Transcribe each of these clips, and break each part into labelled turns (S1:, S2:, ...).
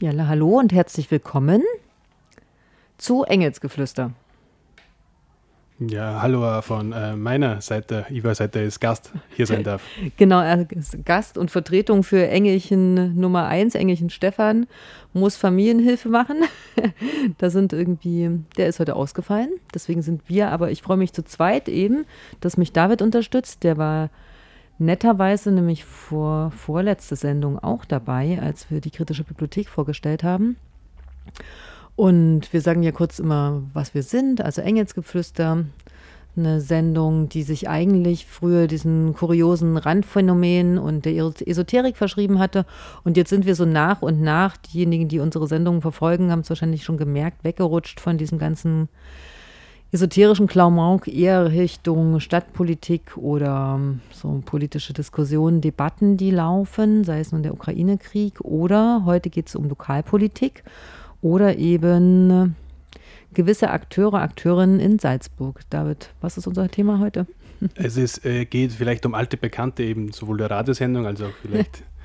S1: Ja, hallo und herzlich willkommen zu Engelsgeflüster.
S2: Ja, hallo von äh, meiner Seite. War Seite ist Gast hier sein darf.
S1: genau, er ist Gast und Vertretung für Engelchen Nummer 1, Engelchen Stefan, muss Familienhilfe machen. da sind irgendwie, der ist heute ausgefallen. Deswegen sind wir, aber ich freue mich zu zweit eben, dass mich David unterstützt. Der war netterweise nämlich vor vorletzte Sendung auch dabei, als wir die kritische Bibliothek vorgestellt haben. Und wir sagen ja kurz immer, was wir sind, also Engelsgeflüster, eine Sendung, die sich eigentlich früher diesen kuriosen Randphänomenen und der Esoterik verschrieben hatte. Und jetzt sind wir so nach und nach, diejenigen, die unsere Sendungen verfolgen, haben es wahrscheinlich schon gemerkt, weggerutscht von diesem ganzen esoterischen Klamauk eher Richtung Stadtpolitik oder so politische Diskussionen, Debatten, die laufen, sei es nun der Ukraine-Krieg oder heute geht es um Lokalpolitik oder eben gewisse Akteure, Akteurinnen in Salzburg. David, was ist unser Thema heute?
S2: Es ist, äh, geht vielleicht um alte Bekannte, eben sowohl der Radiosendung als auch vielleicht.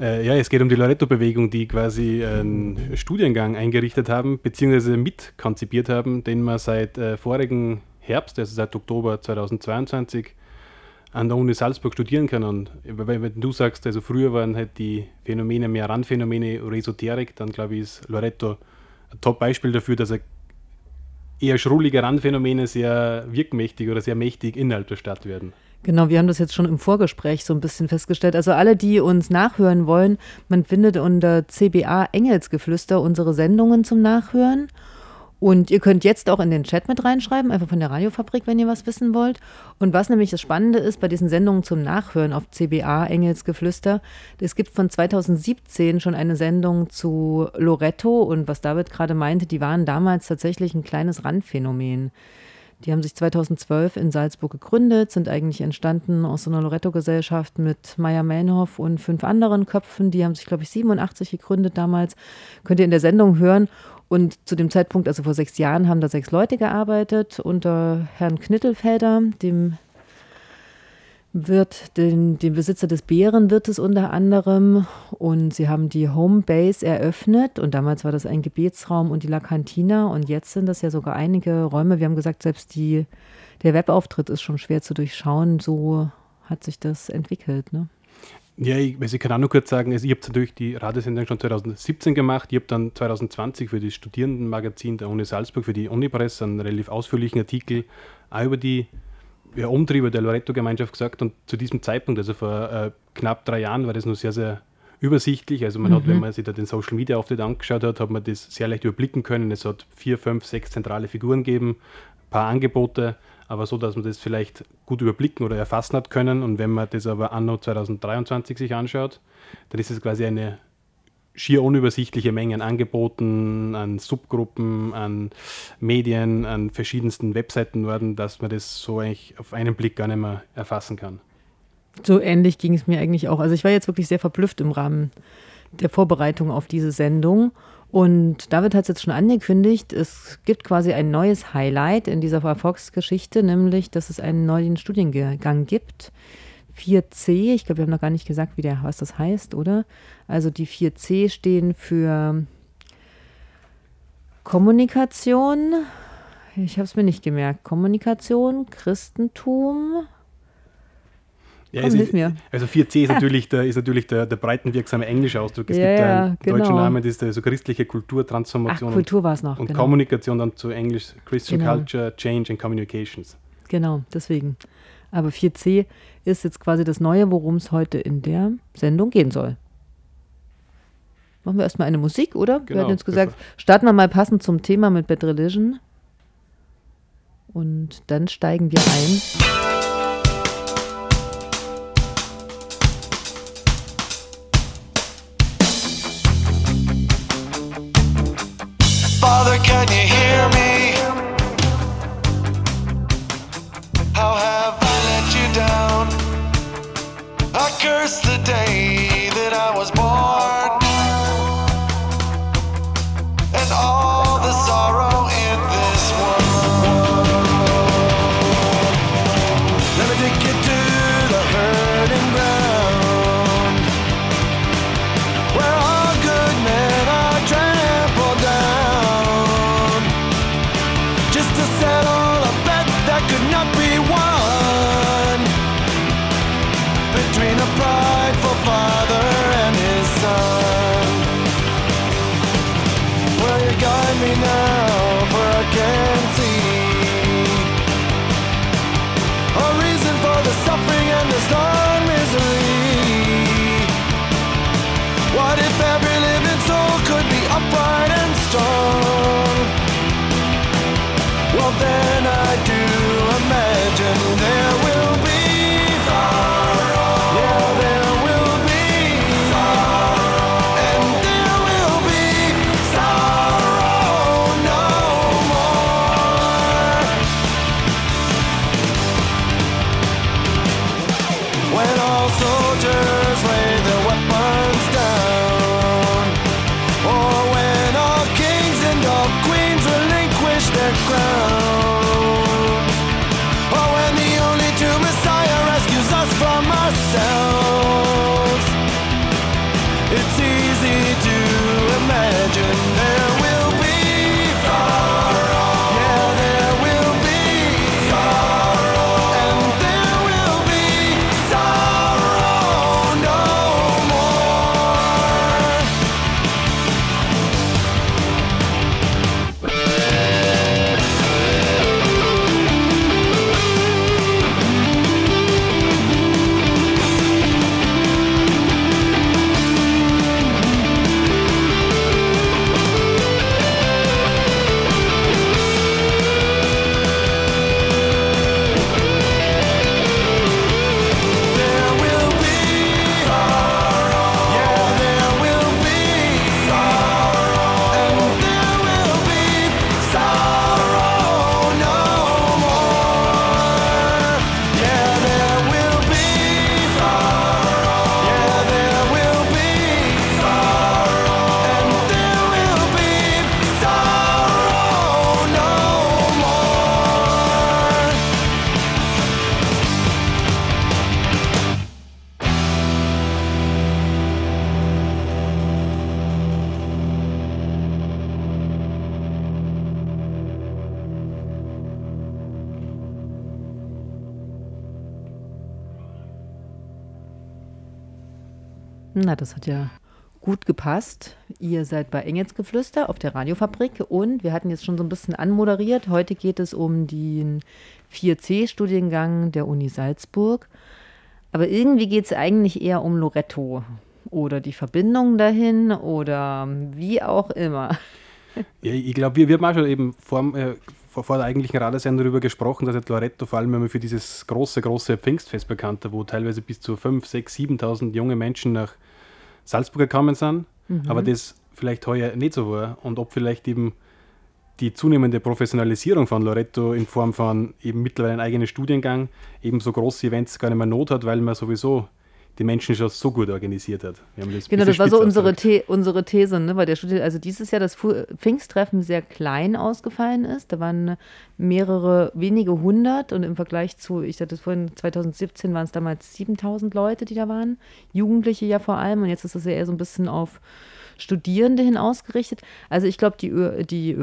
S2: äh, ja, es geht um die Loretto-Bewegung, die quasi einen Studiengang eingerichtet haben, beziehungsweise mitkonzipiert haben, den man seit äh, vorigen Herbst, also seit Oktober 2022, an der Uni Salzburg studieren kann. Und wenn du sagst, also früher waren halt die Phänomene mehr Randphänomene oder Esoterik, dann glaube ich, ist Loretto ein Top-Beispiel dafür, dass er eher schrullige Randphänomene sehr wirkmächtig oder sehr mächtig innerhalb der Stadt werden.
S1: Genau, wir haben das jetzt schon im Vorgespräch so ein bisschen festgestellt. Also alle, die uns nachhören wollen, man findet unter CBA Engelsgeflüster unsere Sendungen zum Nachhören. Und ihr könnt jetzt auch in den Chat mit reinschreiben, einfach von der Radiofabrik, wenn ihr was wissen wollt. Und was nämlich das Spannende ist bei diesen Sendungen zum Nachhören auf CBA Engelsgeflüster, es gibt von 2017 schon eine Sendung zu Loretto und was David gerade meinte, die waren damals tatsächlich ein kleines Randphänomen. Die haben sich 2012 in Salzburg gegründet, sind eigentlich entstanden aus so einer Loretto-Gesellschaft mit Maya Mainhoff und fünf anderen Köpfen. Die haben sich, glaube ich, 87 gegründet damals. Könnt ihr in der Sendung hören. Und zu dem Zeitpunkt, also vor sechs Jahren, haben da sechs Leute gearbeitet unter Herrn Knittelfelder, dem wird den, den Besitzer des Bärenwirtes unter anderem und sie haben die Homebase eröffnet und damals war das ein Gebetsraum und die La Cantina und jetzt sind das ja sogar einige Räume. Wir haben gesagt, selbst die, der Webauftritt ist schon schwer zu durchschauen. So hat sich das entwickelt. Ne?
S2: Ja, ich, also ich kann auch nur kurz sagen, also ich habe natürlich die Radiosendung schon 2017 gemacht. Ich habe dann 2020 für das Studierendenmagazin der Uni Salzburg, für die Unipress, einen relativ ausführlichen Artikel auch über die ja, Umtriebe der Loretto-Gemeinschaft gesagt. Und zu diesem Zeitpunkt, also vor äh, knapp drei Jahren, war das nur sehr, sehr übersichtlich. Also man mhm. hat, wenn man sich da den Social Media Auftritt angeschaut hat, hat man das sehr leicht überblicken können. Es hat vier, fünf, sechs zentrale Figuren gegeben, ein paar Angebote aber so, dass man das vielleicht gut überblicken oder erfassen hat können. Und wenn man das aber anno 2023 sich anschaut, dann ist es quasi eine schier unübersichtliche Menge an Angeboten, an Subgruppen, an Medien, an verschiedensten Webseiten worden, dass man das so eigentlich auf einen Blick gar nicht mehr erfassen kann.
S1: So ähnlich ging es mir eigentlich auch. Also ich war jetzt wirklich sehr verblüfft im Rahmen der Vorbereitung auf diese Sendung und David hat es jetzt schon angekündigt, es gibt quasi ein neues Highlight in dieser Erfolgsgeschichte, nämlich, dass es einen neuen Studiengang gibt. 4C, ich glaube, wir haben noch gar nicht gesagt, wie der, was das heißt, oder? Also die 4C stehen für Kommunikation, ich habe es mir nicht gemerkt, Kommunikation, Christentum,
S2: ja, Komm, hilf mir. Also 4C ist natürlich der, ist natürlich der, der breitenwirksame englische Ausdruck. Es
S1: ja,
S2: gibt
S1: einen
S2: genau. deutschen Namen, das ist der, so christliche Kulturtransformation.
S1: Ach, Kultur war es noch.
S2: Und genau. Kommunikation dann zu Englisch Christian genau. Culture, Change and Communications.
S1: Genau, deswegen. Aber 4C ist jetzt quasi das Neue, worum es heute in der Sendung gehen soll. Machen wir erstmal eine Musik, oder? Genau, wir hatten jetzt gesagt, starten wir mal passend zum Thema mit Bad Religion. Und dann steigen wir ein. Das hat ja gut gepasst. Ihr seid bei Engelsgeflüster auf der Radiofabrik und wir hatten jetzt schon so ein bisschen anmoderiert. Heute geht es um den 4C-Studiengang der Uni Salzburg. Aber irgendwie geht es eigentlich eher um Loretto oder die Verbindung dahin oder wie auch immer.
S2: Ja, ich glaube, wir, wir haben schon eben vor, äh, vor, vor der eigentlichen Radiosendung darüber gesprochen, dass jetzt Loretto vor allem für dieses große, große Pfingstfest bekannt wo teilweise bis zu 5, 6, 7.000 junge Menschen nach Salzburg gekommen sind, aber das vielleicht heuer nicht so war. Und ob vielleicht eben die zunehmende Professionalisierung von Loretto in Form von eben mittlerweile einem eigenen Studiengang eben so große Events gar nicht mehr Not hat, weil man sowieso die Menschen schon so gut organisiert hat. Wir haben das
S1: Genau, das war so unsere. The unsere These, ne? weil der Studie, also dieses Jahr das Pfingsttreffen sehr klein ausgefallen ist. Da waren mehrere, wenige hundert und im Vergleich zu, ich sagte es vorhin, 2017 waren es damals 7000 Leute, die da waren. Jugendliche ja vor allem und jetzt ist das ja eher so ein bisschen auf Studierende hin ausgerichtet. Also ich glaube, die, die,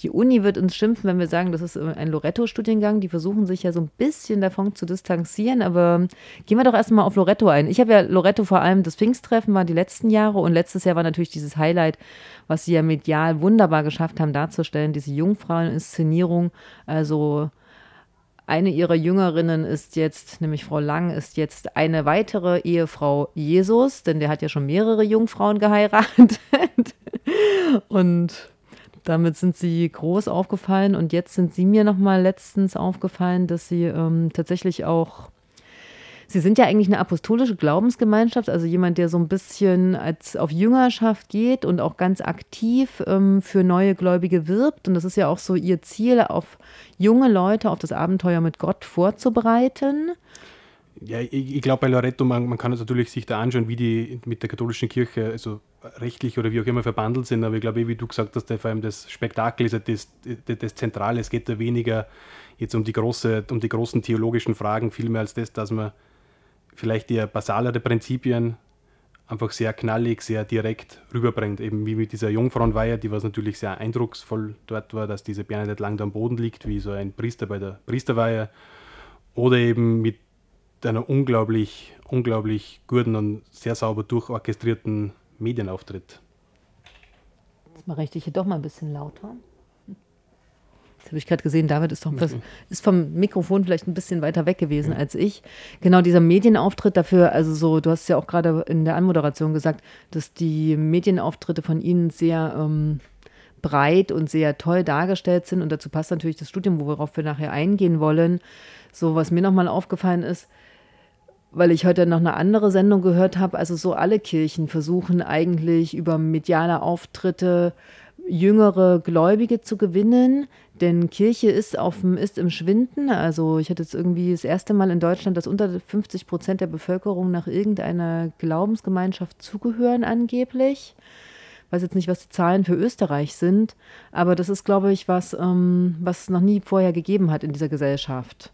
S1: die Uni wird uns schimpfen, wenn wir sagen, das ist ein Loretto-Studiengang. Die versuchen sich ja so ein bisschen davon zu distanzieren, aber gehen wir doch erstmal auf Loretto ein. Ich habe ja Loretto vor allem, das Pfingsttreffen war die letzten Jahre und letztes Jahr war natürlich dieses Highlight, was sie ja medial wunderbar geschafft haben darzustellen, diese Jungfraueninszenierung. Also eine ihrer Jüngerinnen ist jetzt, nämlich Frau Lang, ist jetzt eine weitere Ehefrau Jesus, denn der hat ja schon mehrere Jungfrauen geheiratet. Und damit sind sie groß aufgefallen. Und jetzt sind sie mir nochmal letztens aufgefallen, dass sie ähm, tatsächlich auch Sie sind ja eigentlich eine apostolische Glaubensgemeinschaft, also jemand, der so ein bisschen als auf Jüngerschaft geht und auch ganz aktiv ähm, für neue Gläubige wirbt. Und das ist ja auch so ihr Ziel, auf junge Leute auf das Abenteuer mit Gott vorzubereiten.
S2: Ja, ich, ich glaube bei Loretto, man, man kann es natürlich sich da anschauen, wie die mit der katholischen Kirche, also rechtlich oder wie auch immer verbandelt sind, aber ich glaube, wie du gesagt hast, vor allem das Spektakel ist ja das, das, das Zentrale. Es geht da weniger jetzt um die, große, um die großen theologischen Fragen, vielmehr als das, dass man vielleicht eher basalere Prinzipien einfach sehr knallig, sehr direkt rüberbringt. Eben wie mit dieser Jungfrauenweihe, die was natürlich sehr eindrucksvoll dort war, dass diese Bernadette lang da am Boden liegt, wie so ein Priester bei der Priesterweihe. Oder eben mit einer unglaublich, unglaublich guten und sehr sauber durchorchestrierten Medienauftritt.
S1: Jetzt mache ich dich hier doch mal ein bisschen lauter. Habe ich gerade gesehen, David ist, doch, ist vom Mikrofon vielleicht ein bisschen weiter weg gewesen als ich. Genau dieser Medienauftritt dafür, also so, du hast ja auch gerade in der Anmoderation gesagt, dass die Medienauftritte von Ihnen sehr ähm, breit und sehr toll dargestellt sind. Und dazu passt natürlich das Studium, worauf wir nachher eingehen wollen. So, was mir nochmal aufgefallen ist, weil ich heute noch eine andere Sendung gehört habe, also so alle Kirchen versuchen eigentlich über mediale Auftritte jüngere Gläubige zu gewinnen, denn Kirche ist, auf, ist im Schwinden. Also ich hatte jetzt irgendwie das erste Mal in Deutschland, dass unter 50 Prozent der Bevölkerung nach irgendeiner Glaubensgemeinschaft zugehören angeblich. Ich weiß jetzt nicht, was die Zahlen für Österreich sind, aber das ist, glaube ich, was, ähm, was es noch nie vorher gegeben hat in dieser Gesellschaft.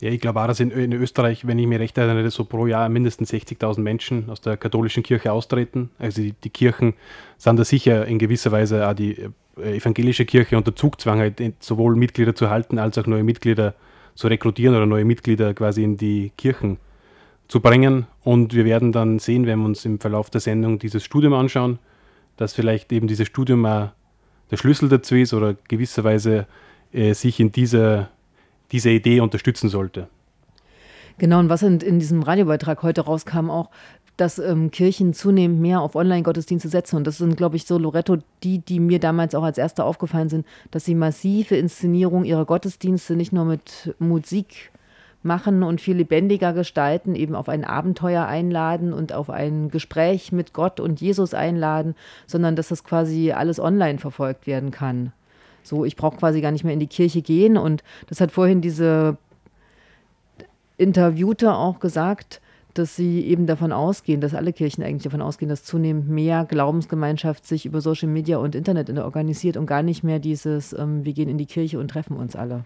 S2: Ja, ich glaube auch, dass in, in, Österreich, wenn ich mich recht erinnere, so pro Jahr mindestens 60.000 Menschen aus der katholischen Kirche austreten. Also die, die, Kirchen sind da sicher in gewisser Weise auch die äh, evangelische Kirche unter Zugzwang, halt sowohl Mitglieder zu halten, als auch neue Mitglieder zu rekrutieren oder neue Mitglieder quasi in die Kirchen zu bringen. Und wir werden dann sehen, wenn wir uns im Verlauf der Sendung dieses Studium anschauen, dass vielleicht eben dieses Studium auch der Schlüssel dazu ist oder gewisserweise äh, sich in dieser diese Idee unterstützen sollte.
S1: Genau, und was in, in diesem Radiobeitrag heute rauskam, auch, dass ähm, Kirchen zunehmend mehr auf Online-Gottesdienste setzen. Und das sind, glaube ich, so Loretto, die, die mir damals auch als Erste aufgefallen sind, dass sie massive Inszenierung ihrer Gottesdienste nicht nur mit Musik machen und viel lebendiger gestalten, eben auf ein Abenteuer einladen und auf ein Gespräch mit Gott und Jesus einladen, sondern dass das quasi alles online verfolgt werden kann. So, ich brauche quasi gar nicht mehr in die Kirche gehen. Und das hat vorhin diese Interviewte auch gesagt, dass sie eben davon ausgehen, dass alle Kirchen eigentlich davon ausgehen, dass zunehmend mehr Glaubensgemeinschaft sich über Social Media und Internet organisiert und gar nicht mehr dieses, ähm, wir gehen in die Kirche und treffen uns alle.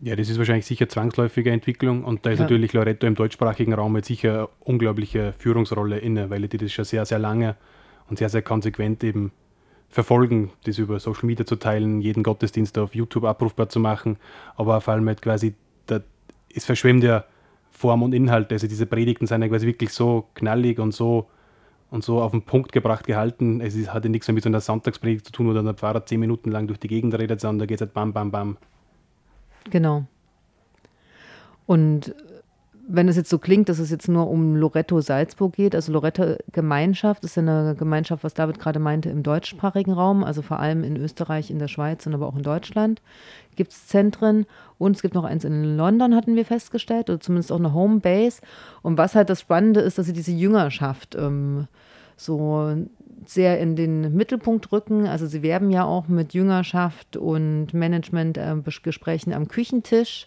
S2: Ja, das ist wahrscheinlich sicher zwangsläufige Entwicklung und da ist ja. natürlich Loretto im deutschsprachigen Raum jetzt sicher eine unglaubliche Führungsrolle inne, weil die das schon sehr, sehr lange und sehr, sehr konsequent eben verfolgen, das über Social Media zu teilen, jeden Gottesdienst auf YouTube abrufbar zu machen, aber vor allem halt quasi, da, es verschwemmt ja Form und Inhalt. Also diese Predigten sind ja quasi wirklich so knallig und so und so auf den Punkt gebracht gehalten. Es ist, hat ja nichts mehr mit so einer Sonntagspredigt zu tun, wo dann der Pfarrer zehn Minuten lang durch die Gegend redet, sondern da geht es halt bam, bam, bam.
S1: Genau. Und wenn es jetzt so klingt, dass es jetzt nur um Loretto Salzburg geht, also Loretto Gemeinschaft ist ja eine Gemeinschaft, was David gerade meinte, im deutschsprachigen Raum, also vor allem in Österreich, in der Schweiz und aber auch in Deutschland gibt es Zentren und es gibt noch eins in London, hatten wir festgestellt, oder zumindest auch eine Homebase. Und was halt das Spannende ist, dass sie diese Jüngerschaft ähm, so sehr in den Mittelpunkt rücken. Also sie werben ja auch mit Jüngerschaft und Managementgesprächen äh, am Küchentisch.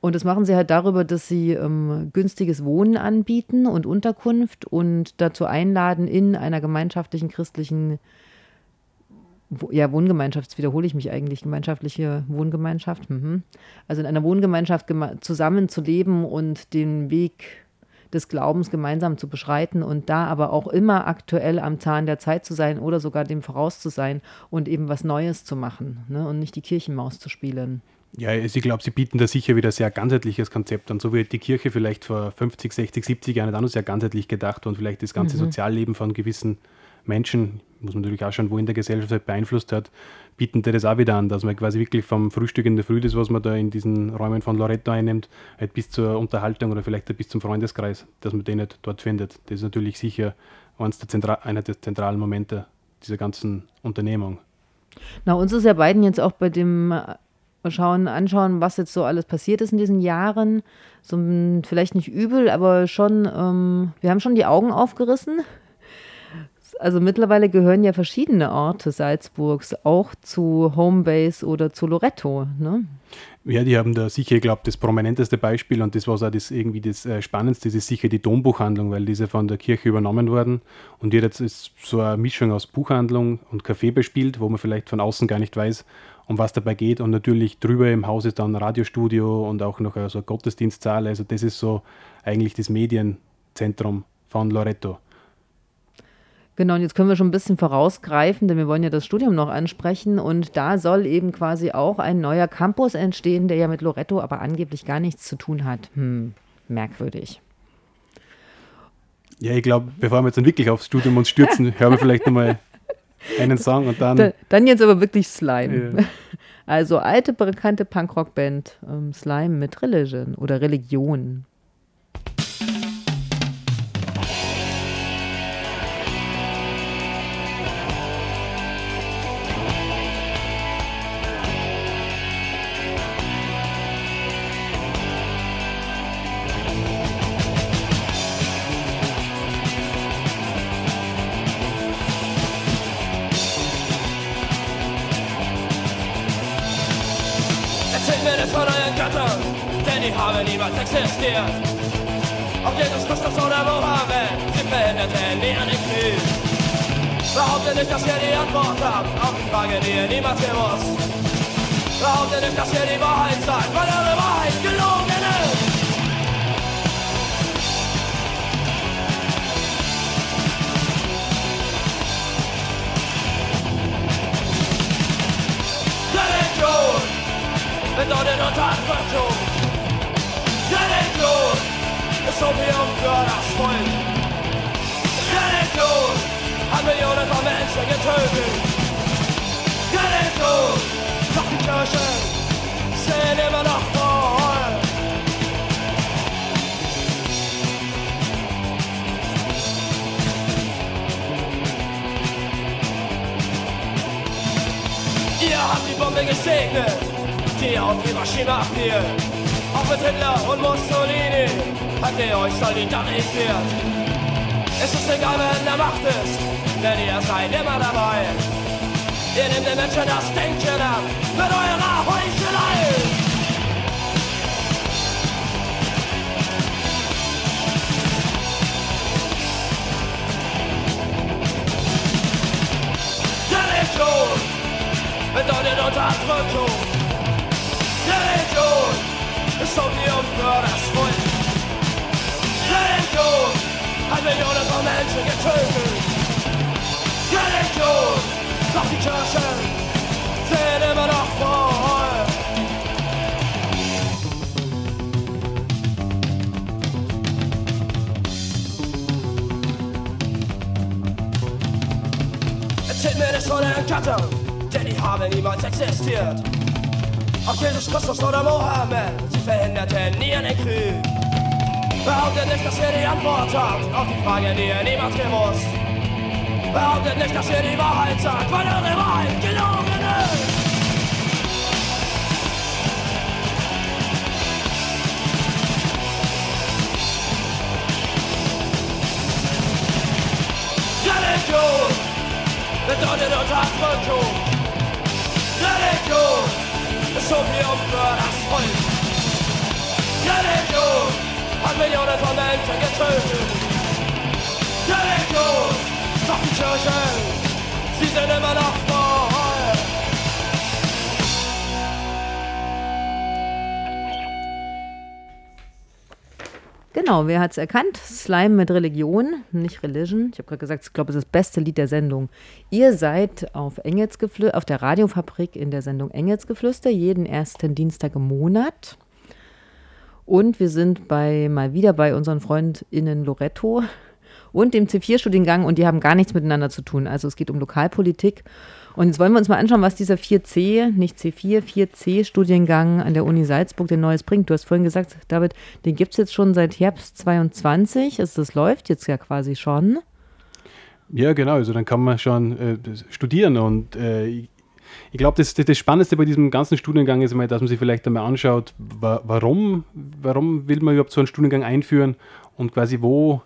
S1: Und das machen sie halt darüber, dass sie ähm, günstiges Wohnen anbieten und Unterkunft und dazu einladen, in einer gemeinschaftlichen christlichen, ja, Wohngemeinschaft, wiederhole ich mich eigentlich, gemeinschaftliche Wohngemeinschaft, mhm. also in einer Wohngemeinschaft zusammen zu leben und den Weg des Glaubens gemeinsam zu beschreiten und da aber auch immer aktuell am Zahn der Zeit zu sein oder sogar dem voraus zu sein und eben was Neues zu machen ne? und nicht die Kirchenmaus zu spielen.
S2: Ja, ich glaube, sie bieten da sicher wieder ein sehr ganzheitliches Konzept an. So wie die Kirche vielleicht vor 50, 60, 70 Jahren auch noch sehr ganzheitlich gedacht und vielleicht das ganze mhm. Sozialleben von gewissen Menschen, muss man natürlich auch schauen, wo in der Gesellschaft halt beeinflusst hat, bieten die das auch wieder an, dass man quasi wirklich vom Frühstück in der Früh, das was man da in diesen Räumen von Loretto einnimmt, halt bis zur Unterhaltung oder vielleicht bis zum Freundeskreis, dass man den nicht dort findet. Das ist natürlich sicher eines der Zentra einer der zentralen Momente dieser ganzen Unternehmung.
S1: Na, uns ist ja beiden jetzt auch bei dem schauen, anschauen, was jetzt so alles passiert ist in diesen Jahren. So vielleicht nicht übel, aber schon, ähm, wir haben schon die Augen aufgerissen. Also mittlerweile gehören ja verschiedene Orte Salzburgs auch zu Homebase oder zu Loretto. Ne?
S2: Ja, die haben da sicher, ich glaube, das prominenteste Beispiel und das, was auch das irgendwie das äh, Spannendste ist, ist sicher die Dombuchhandlung, weil diese von der Kirche übernommen worden und jetzt ist so eine Mischung aus Buchhandlung und Café bespielt, wo man vielleicht von außen gar nicht weiß, um was dabei geht. Und natürlich drüber im Haus ist dann ein Radiostudio und auch noch so eine Gottesdienstsaal. Also das ist so eigentlich das Medienzentrum von Loretto.
S1: Genau, und jetzt können wir schon ein bisschen vorausgreifen, denn wir wollen ja das Studium noch ansprechen. Und da soll eben quasi auch ein neuer Campus entstehen, der ja mit Loretto aber angeblich gar nichts zu tun hat. Hm. merkwürdig.
S2: Ja, ich glaube, bevor wir jetzt dann wirklich aufs Studium uns stürzen, hören wir vielleicht nochmal einen Song und dann.
S1: Da, dann jetzt aber wirklich Slime.
S2: Ja.
S1: Also alte, bekannte Punkrock-Band ähm, Slime mit Religion oder Religion.
S3: Niemals existiert. Ob Jesus Christus oder Mohammed, sie verhinderten nie einen Krieg. Behauptet nicht, dass ihr die Antwort habt auf die Frage, die ihr niemals gewusst. Behauptet nicht, dass ihr die Wahrheit sagt, weil eure Wahrheit gelogen ist. Religion bedeutet Unterdrückung. Religion ist Opium für das Volk. Religion hat Millionen von Menschen getötet. Religion, doch die Kirchen sind immer noch voll. Ihr habt die Bombe gesegnet, die auf Hiroshima fiel. Mit Hitler und Mussolini habt ihr euch solidarisiert. Es ist egal, wer in der Macht ist, denn ihr seid immer dabei. Ihr nehmt den Menschen das Denken ab mit eurer Heuchelei. Religion bedeutet Unterdrückung. Für das Volk. Religion hat Millionen von Menschen getötet. Religion, doch die Kirchen sind immer noch voll. Erzählt mir nicht von den Göttern, denn die haben niemals existiert. Ob Jesus Christus oder Mohammed, verhinderten nie einen Krieg. Behauptet nicht, dass ihr die Antwort habt auf die Frage, die ihr niemals gewusst. Behauptet nicht, dass ihr die Wahrheit sagt, weil eure Wahrheit gelogen ist. Religion bedeutet Unterdrückung. Religion ist Opium für das Volk. Religion hat Millionen von Menschen getötet. Religion, doch die sie sind immer noch voll.
S1: Genau, wer hat es erkannt? Slime mit Religion, nicht Religion. Ich habe gerade gesagt, ich glaube, es ist das beste Lied der Sendung. Ihr seid auf auf der Radiofabrik in der Sendung Engelsgeflüster, jeden ersten Dienstag im Monat. Und wir sind bei mal wieder bei unseren FreundInnen Loretto und dem C4-Studiengang und die haben gar nichts miteinander zu tun. Also es geht um Lokalpolitik. Und jetzt wollen wir uns mal anschauen, was dieser 4C, nicht C4, 4C-Studiengang an der Uni Salzburg denn Neues bringt. Du hast vorhin gesagt, David, den gibt es jetzt schon seit Herbst 22. Also das läuft jetzt ja quasi schon.
S2: Ja, genau. Also dann kann man schon äh, studieren und äh, ich, glaube, das, das, das Spannendste bei diesem ganzen Studiengang ist einmal, dass man sich vielleicht einmal anschaut, wa warum, warum will man überhaupt so einen Studiengang einführen und quasi wo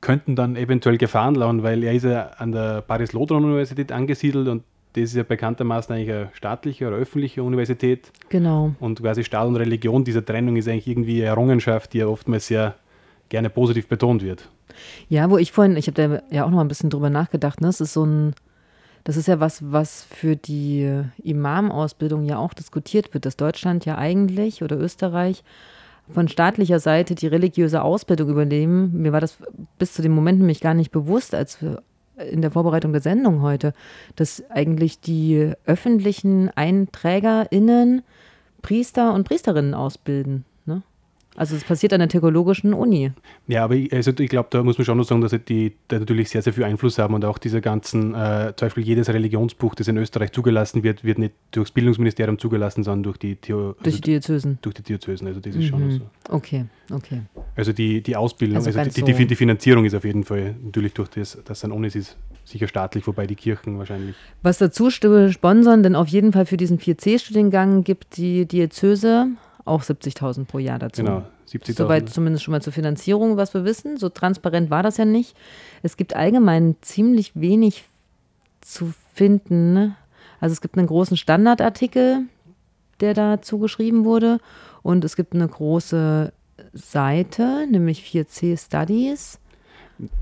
S2: könnten dann eventuell Gefahren lauern, weil er ist ja an der Paris-Lodron-Universität angesiedelt und das ist ja bekanntermaßen eigentlich eine staatliche oder öffentliche Universität
S1: Genau.
S2: und quasi Staat und Religion, diese Trennung ist eigentlich irgendwie eine Errungenschaft, die ja oftmals sehr gerne positiv betont wird.
S1: Ja, wo ich vorhin, ich habe da ja auch noch mal ein bisschen drüber nachgedacht, ne? Das ist so ein, das ist ja was, was für die Imam-Ausbildung ja auch diskutiert wird, dass Deutschland ja eigentlich oder Österreich von staatlicher Seite die religiöse Ausbildung übernehmen. Mir war das bis zu dem Moment nämlich gar nicht bewusst, als in der Vorbereitung der Sendung heute, dass eigentlich die öffentlichen EinträgerInnen Priester und Priesterinnen ausbilden. Also es passiert an der theologischen Uni.
S2: Ja, aber ich, also ich glaube, da muss man schon noch sagen, dass die da natürlich sehr, sehr viel Einfluss haben und auch diese ganzen, äh, zum Beispiel jedes Religionsbuch, das in Österreich zugelassen wird, wird nicht durchs Bildungsministerium zugelassen, sondern durch die, Theo,
S1: durch die Diözesen.
S2: Durch die Diözesen, also das ist mhm. schon so.
S1: Okay, okay.
S2: Also die, die Ausbildung, also, also die, die, die, Finanzierung ist auf jeden Fall natürlich durch das, dass es an Unis ist, sicher staatlich, wobei die Kirchen wahrscheinlich.
S1: Was dazu sponsern, denn auf jeden Fall für diesen 4C-Studiengang gibt die Diözese auch 70.000 pro Jahr dazu.
S2: Genau, 70.000.
S1: Soweit zumindest schon mal zur Finanzierung, was wir wissen. So transparent war das ja nicht. Es gibt allgemein ziemlich wenig zu finden. Ne? Also es gibt einen großen Standardartikel, der dazu geschrieben wurde. Und es gibt eine große Seite, nämlich 4C Studies.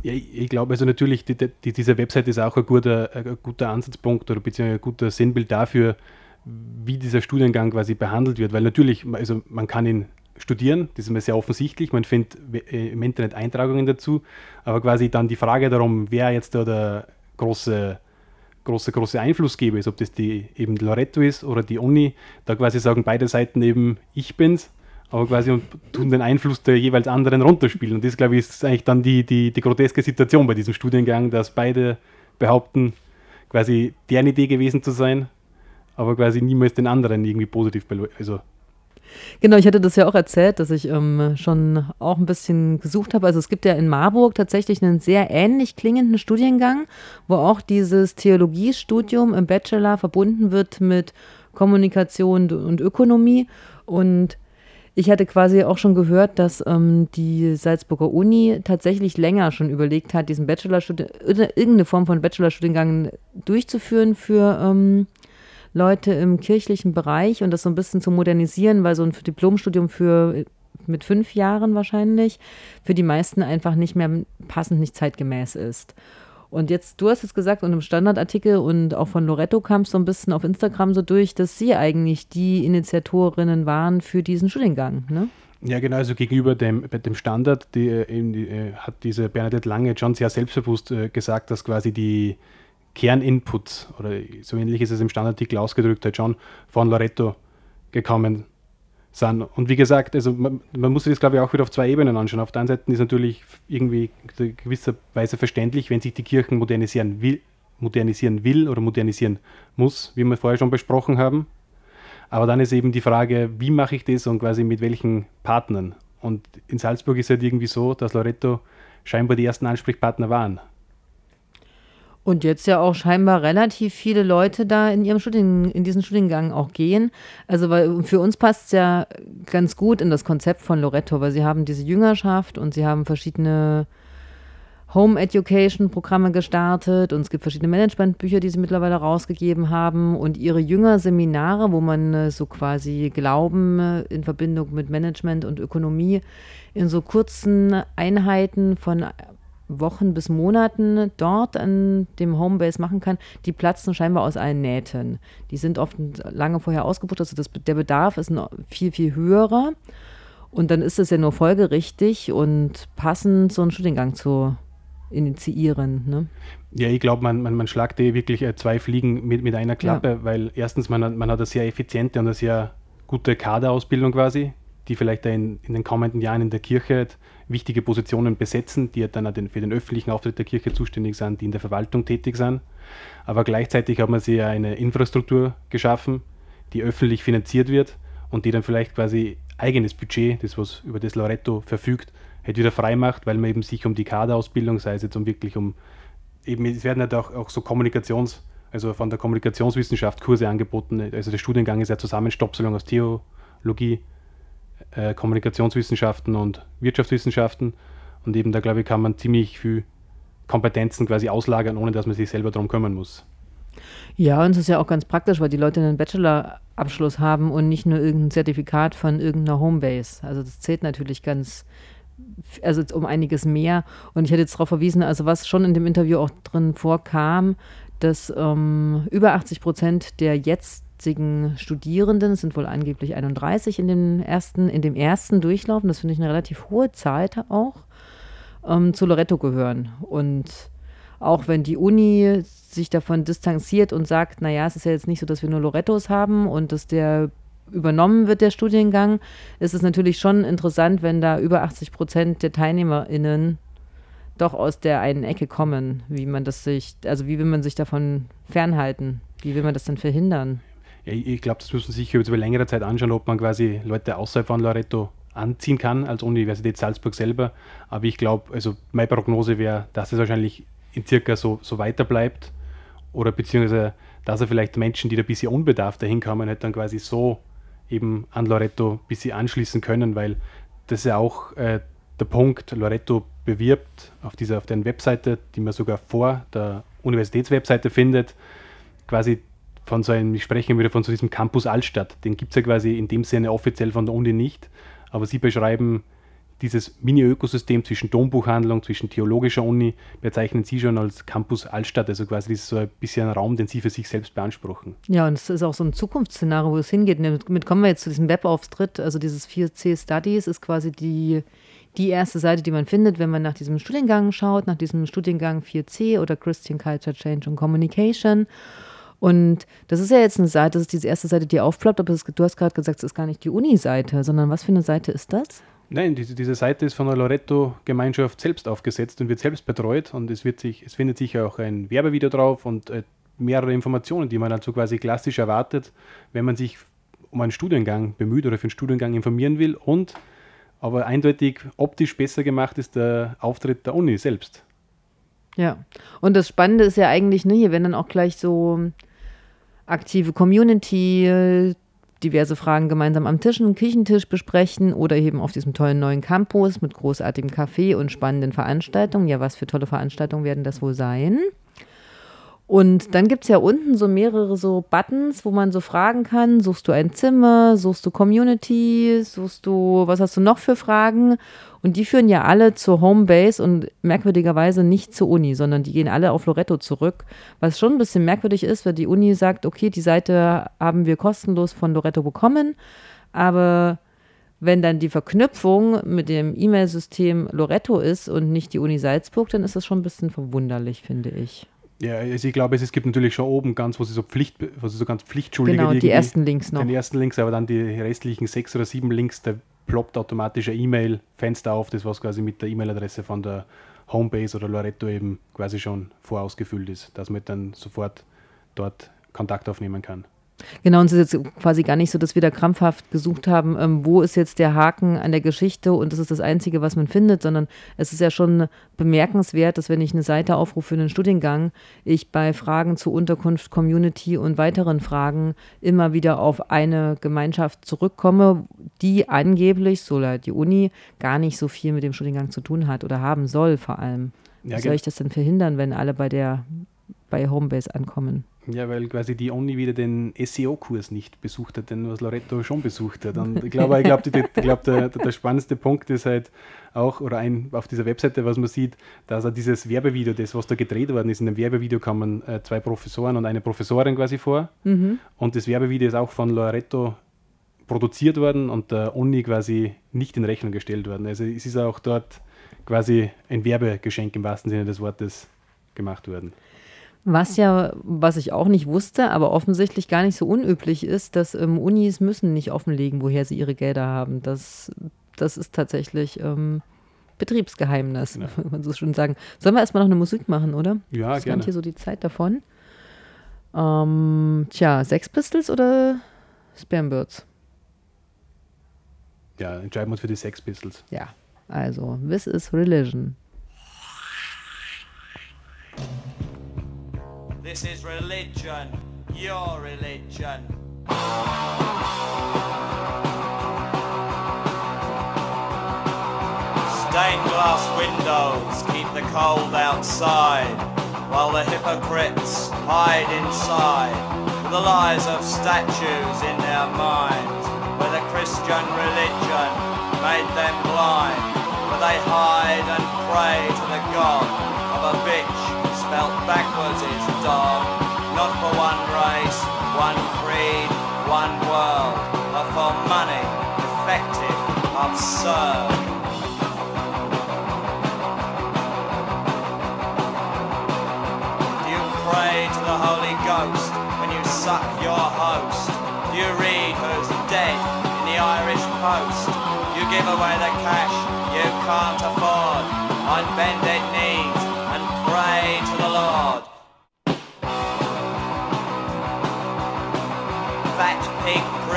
S2: Ja, ich glaube, also natürlich, die, die, diese Website ist auch ein guter, ein guter Ansatzpunkt oder beziehungsweise ein guter Sinnbild dafür, wie dieser Studiengang quasi behandelt wird. Weil natürlich, also man kann ihn studieren, das ist mir sehr offensichtlich, man findet äh, im Internet Eintragungen dazu, aber quasi dann die Frage darum, wer jetzt da der große, große, große Einflussgeber ist, ob das die eben Loretto ist oder die Uni, da quasi sagen beide Seiten eben, ich bin's, aber quasi und tun den Einfluss der jeweils anderen runterspielen. Und das, glaube ich, ist eigentlich dann die, die, die groteske Situation bei diesem Studiengang, dass beide behaupten, quasi deren Idee gewesen zu sein aber quasi niemals den anderen irgendwie positiv also
S1: Genau, ich hatte das ja auch erzählt, dass ich ähm, schon auch ein bisschen gesucht habe. Also es gibt ja in Marburg tatsächlich einen sehr ähnlich klingenden Studiengang, wo auch dieses Theologiestudium im Bachelor verbunden wird mit Kommunikation und Ökonomie. Und ich hatte quasi auch schon gehört, dass ähm, die Salzburger Uni tatsächlich länger schon überlegt hat, diesen Bachelorstudiengang, irgendeine Form von Bachelorstudiengang durchzuführen für ähm, Leute im kirchlichen Bereich und das so ein bisschen zu modernisieren, weil so ein Diplomstudium für mit fünf Jahren wahrscheinlich für die meisten einfach nicht mehr passend, nicht zeitgemäß ist. Und jetzt, du hast es gesagt, und im Standardartikel und auch von Loretto kam es so ein bisschen auf Instagram so durch, dass sie eigentlich die Initiatorinnen waren für diesen Studiengang, ne?
S2: Ja, genau, also gegenüber dem, dem Standard die, äh, die, äh, hat diese Bernadette Lange schon sehr selbstbewusst äh, gesagt, dass quasi die, Kerninputs, oder so ähnlich ist es im Standartikel ausgedrückt, halt schon von Loretto gekommen sind. Und wie gesagt, also man, man muss sich das, glaube ich, auch wieder auf zwei Ebenen anschauen. Auf der einen Seite ist natürlich irgendwie in gewisser Weise verständlich, wenn sich die Kirchen modernisieren will, modernisieren will oder modernisieren muss, wie wir vorher schon besprochen haben. Aber dann ist eben die Frage, wie mache ich das und quasi mit welchen Partnern. Und in Salzburg ist es halt irgendwie so, dass Loretto scheinbar die ersten Ansprechpartner waren.
S1: Und jetzt ja auch scheinbar relativ viele Leute da in ihrem Studien, in diesen Studiengang auch gehen. Also weil für uns passt es ja ganz gut in das Konzept von Loretto, weil sie haben diese Jüngerschaft und sie haben verschiedene Home Education Programme gestartet und es gibt verschiedene Managementbücher, die sie mittlerweile rausgegeben haben und ihre Jüngerseminare, wo man äh, so quasi Glauben äh, in Verbindung mit Management und Ökonomie in so kurzen Einheiten von Wochen bis Monaten dort an dem Homebase machen kann, die platzen scheinbar aus allen Nähten. Die sind oft lange vorher ausgebucht, also das, der Bedarf ist viel, viel höherer. Und dann ist es ja nur folgerichtig und passend, so einen Studiengang zu initiieren. Ne?
S2: Ja, ich glaube, man, man, man schlagt eh wirklich äh, zwei Fliegen mit, mit einer Klappe, ja. weil erstens, man, hat, man hat eine sehr effiziente und eine sehr gute Kaderausbildung quasi, die vielleicht in, in den kommenden Jahren in der Kirche wichtige Positionen besetzen, die dann für den öffentlichen Auftritt der Kirche zuständig sind, die in der Verwaltung tätig sind. Aber gleichzeitig hat man sich eine Infrastruktur geschaffen, die öffentlich finanziert wird und die dann vielleicht quasi eigenes Budget, das was über das Loretto verfügt, halt wieder frei macht, weil man eben sich um die Kaderausbildung, sei es jetzt um wirklich um, eben es werden halt auch, auch so Kommunikations- also von der Kommunikationswissenschaft Kurse angeboten. Also der Studiengang ist ja Zusammenstopselung aus Theologie, äh, Kommunikationswissenschaften und Wirtschaftswissenschaften. Und eben da, glaube ich, kann man ziemlich viel Kompetenzen quasi auslagern, ohne dass man sich selber darum kümmern muss.
S1: Ja, und es ist ja auch ganz praktisch, weil die Leute einen Bachelor-Abschluss haben und nicht nur irgendein Zertifikat von irgendeiner Homebase. Also das zählt natürlich ganz, also um einiges mehr. Und ich hätte jetzt darauf verwiesen, also was schon in dem Interview auch drin vorkam, dass ähm, über 80 Prozent der jetzt jetzigen Studierenden, es sind wohl angeblich 31 in dem ersten, in dem ersten Durchlauf, das finde ich eine relativ hohe Zahl auch, ähm, zu Loretto gehören. Und auch wenn die Uni sich davon distanziert und sagt, naja, es ist ja jetzt nicht so, dass wir nur Lorettos haben und dass der übernommen wird, der Studiengang, ist es natürlich schon interessant, wenn da über 80 Prozent der TeilnehmerInnen doch aus der einen Ecke kommen, wie man das sich, also wie will man sich davon fernhalten? Wie will man das denn verhindern?
S2: Ich glaube, das muss man sich über längere Zeit anschauen, ob man quasi Leute außerhalb von Loreto anziehen kann, als Universität Salzburg selber. Aber ich glaube, also meine Prognose wäre, dass es wahrscheinlich in circa so, so weiter bleibt. Oder beziehungsweise, dass er vielleicht Menschen, die da ein bisschen unbedarft dahin kommen, halt dann quasi so eben an Loreto ein bisschen anschließen können, weil das ist ja auch äh, der Punkt, Loreto bewirbt auf dieser, auf deren Webseite, die man sogar vor der Universitätswebseite findet, quasi von so einem, ich spreche wieder von so diesem Campus Altstadt. Den gibt es ja quasi in dem Sinne offiziell von der Uni nicht, aber sie beschreiben dieses Mini-Ökosystem zwischen Dombuchhandlung, zwischen theologischer Uni, bezeichnen sie schon als Campus Altstadt, also quasi das ist so ein bisschen ein Raum, den sie für sich selbst beanspruchen.
S1: Ja, und es ist auch so ein Zukunftsszenario, wo es hingeht. Und Damit kommen wir jetzt zu diesem Webauftritt. Also dieses 4C Studies ist quasi die, die erste Seite, die man findet, wenn man nach diesem Studiengang schaut, nach diesem Studiengang 4C oder Christian Culture Change and Communication. Und das ist ja jetzt eine Seite, das ist diese erste Seite, die aufploppt, aber du hast gerade gesagt, es ist gar nicht die Uni-Seite, sondern was für eine Seite ist das?
S2: Nein, diese, diese Seite ist von der Loretto-Gemeinschaft selbst aufgesetzt und wird selbst betreut und es, wird sich, es findet sich auch ein Werbevideo drauf und äh, mehrere Informationen, die man also quasi klassisch erwartet, wenn man sich um einen Studiengang bemüht oder für einen Studiengang informieren will und aber eindeutig optisch besser gemacht ist der Auftritt der Uni selbst.
S1: Ja, und das Spannende ist ja eigentlich, ne, hier werden dann auch gleich so aktive Community, diverse Fragen gemeinsam am Tisch, Küchentisch besprechen oder eben auf diesem tollen neuen Campus mit großartigem Café und spannenden Veranstaltungen. Ja, was für tolle Veranstaltungen werden das wohl sein? Und dann gibt es ja unten so mehrere so Buttons, wo man so fragen kann, suchst du ein Zimmer, suchst du Community, suchst du, was hast du noch für Fragen? Und die führen ja alle zur Homebase und merkwürdigerweise nicht zur Uni, sondern die gehen alle auf Loretto zurück. Was schon ein bisschen merkwürdig ist, weil die Uni sagt, okay, die Seite haben wir kostenlos von Loretto bekommen, aber wenn dann die Verknüpfung mit dem E-Mail-System Loretto ist und nicht die Uni Salzburg, dann ist das schon ein bisschen verwunderlich, finde ich.
S2: Ja, also ich glaube, es, gibt natürlich schon oben ganz, wo sie so Pflicht, wo sie so ganz pflichtschuldige
S1: Genau, die ersten Links noch.
S2: Den ersten Links, aber dann die restlichen sechs oder sieben Links, da ploppt automatisch ein E-Mail-Fenster auf, das was quasi mit der E-Mail-Adresse von der Homebase oder Loretto eben quasi schon vorausgefüllt ist, dass man dann sofort dort Kontakt aufnehmen kann.
S1: Genau, und es ist jetzt quasi gar nicht so, dass wir da krampfhaft gesucht haben, ähm, wo ist jetzt der Haken an der Geschichte und das ist das Einzige, was man findet, sondern es ist ja schon bemerkenswert, dass wenn ich eine Seite aufrufe für einen Studiengang, ich bei Fragen zu Unterkunft, Community und weiteren Fragen immer wieder auf eine Gemeinschaft zurückkomme, die angeblich, so laut die Uni, gar nicht so viel mit dem Studiengang zu tun hat oder haben soll vor allem. Wie
S2: Ja,
S1: soll
S2: ge-
S1: ich das denn verhindern, wenn alle bei der bei Homebase ankommen?
S2: Ja, weil quasi die Uni wieder den SEO-Kurs nicht besucht hat, den was Loretto schon besucht hat. Und ich glaube, ich die- ich glaube der, der, der spannendste Punkt ist halt auch, oder ein auf dieser Webseite, was man sieht, dass er dieses Werbevideo, das, was da gedreht worden ist, in dem Werbevideo kommen äh, zwei Professoren und eine Professorin quasi vor. Und das Werbevideo ist auch von Loretto produziert worden und der Uni quasi nicht in Rechnung gestellt worden. Also es ist auch dort quasi ein Werbegeschenk im wahrsten Sinne des Wortes gemacht worden.
S1: Was ja, was ich auch nicht wusste, aber offensichtlich gar nicht so unüblich ist, dass ähm, Unis müssen nicht offenlegen, woher sie ihre Gelder haben. Das, das ist tatsächlich ähm, Betriebsgeheimnis,
S2: Genau.
S1: kann man so schon sagen. Sollen wir erstmal noch eine Musik machen, oder?
S2: Ja,
S1: das
S2: gerne.
S1: hier so die Zeit davon. Ähm, tja, Sex Pistols oder Spambirds?
S2: Ja, entscheiden wir uns für die Sex Pistols.
S1: Ja, also, This is Religion.
S3: This is religion, your religion. Stained glass windows keep the cold outside, while the hypocrites hide inside the lies of statues in their minds, where the Christian religion made them blind, where they hide and pray to the god of a bitch spelt backwards is dog, not for one race, one creed, one world, but for money, effective, absurd. Do you pray to the Holy Ghost when you suck your host? Do
S4: You read who's dead in the Irish Post. You give away the cash you can't afford on bended knees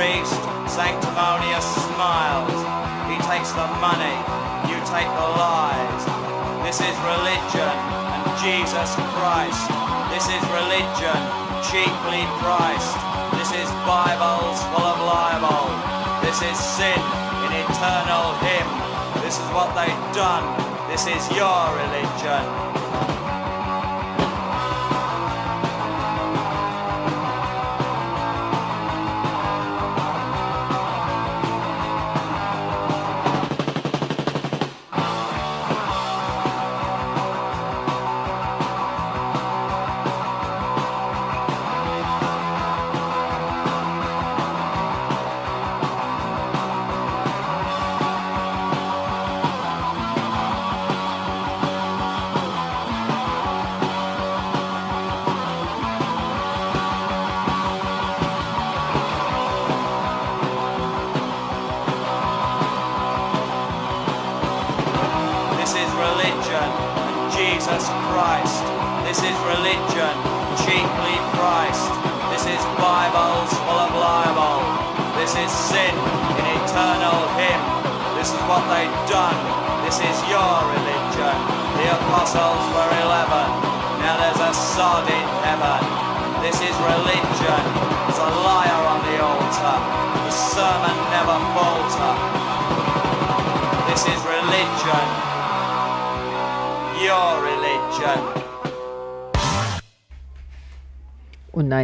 S4: priest, sanctimonious smiles. He takes the money, you take the lies. This is religion and Jesus Christ. This is religion, cheaply priced. This is Bibles full of libel. This is sin in eternal hymn. This is what they've done. This is your religion.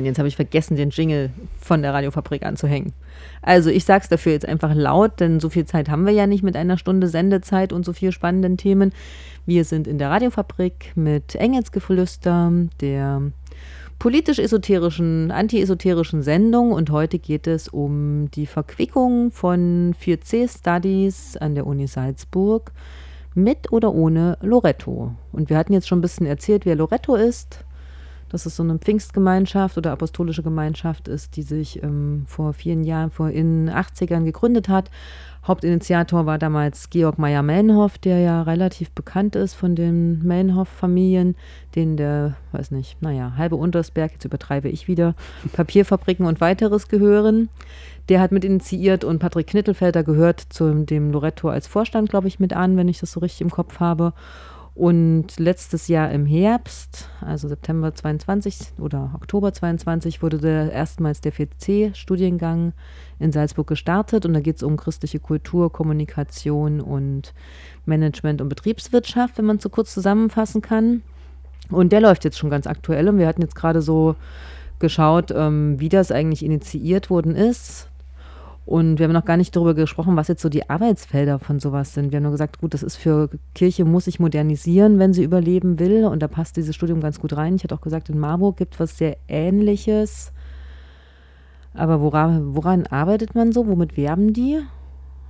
S1: Jetzt habe ich vergessen, den Jingle von der Radiofabrik anzuhängen. Also ich sag's dafür jetzt einfach laut, denn so viel Zeit haben wir ja nicht mit einer Stunde Sendezeit und so vielen spannenden Themen. Wir sind in der Radiofabrik mit Engelsgeflüster, der politisch-esoterischen, anti-esoterischen Sendung und heute geht es um die Verquickung von 4C Studies an der Uni Salzburg mit oder ohne Loretto. Und wir hatten jetzt schon ein bisschen erzählt, wer Loretto ist dass es so eine Pfingstgemeinschaft oder apostolische Gemeinschaft ist, die sich ähm, vor vielen Jahren, vor in den 80ern gegründet hat. Hauptinitiator war damals Georg Meyer-Melnhoff, der ja relativ bekannt ist von den Melnhoff-Familien, denen der, weiß nicht, naja, halbe Untersberg, jetzt übertreibe ich wieder, Papierfabriken und weiteres gehören. Der hat mit initiiert und Patrick Knittelfelder gehört zu dem Loretto als Vorstand, glaube ich, mit an, wenn ich das so richtig im Kopf habe. Und letztes Jahr im Herbst, also September 22 oder Oktober 22, wurde der erstmals der 4C-Studiengang in Salzburg gestartet. Und da geht es um christliche Kultur, Kommunikation und Management und Betriebswirtschaft, wenn man so kurz zusammenfassen kann. Und der läuft jetzt schon ganz aktuell. Und wir hatten jetzt gerade so geschaut, ähm, wie das eigentlich initiiert worden ist. Und wir haben noch gar nicht darüber gesprochen, was jetzt so die Arbeitsfelder von sowas sind. Wir haben nur gesagt, gut, das ist für Kirche, muss sich modernisieren, wenn sie überleben will. Und da passt dieses Studium ganz gut rein. Ich hatte auch gesagt, in Marburg gibt es was sehr Ähnliches. Aber woran, woran arbeitet man so? Womit werben die?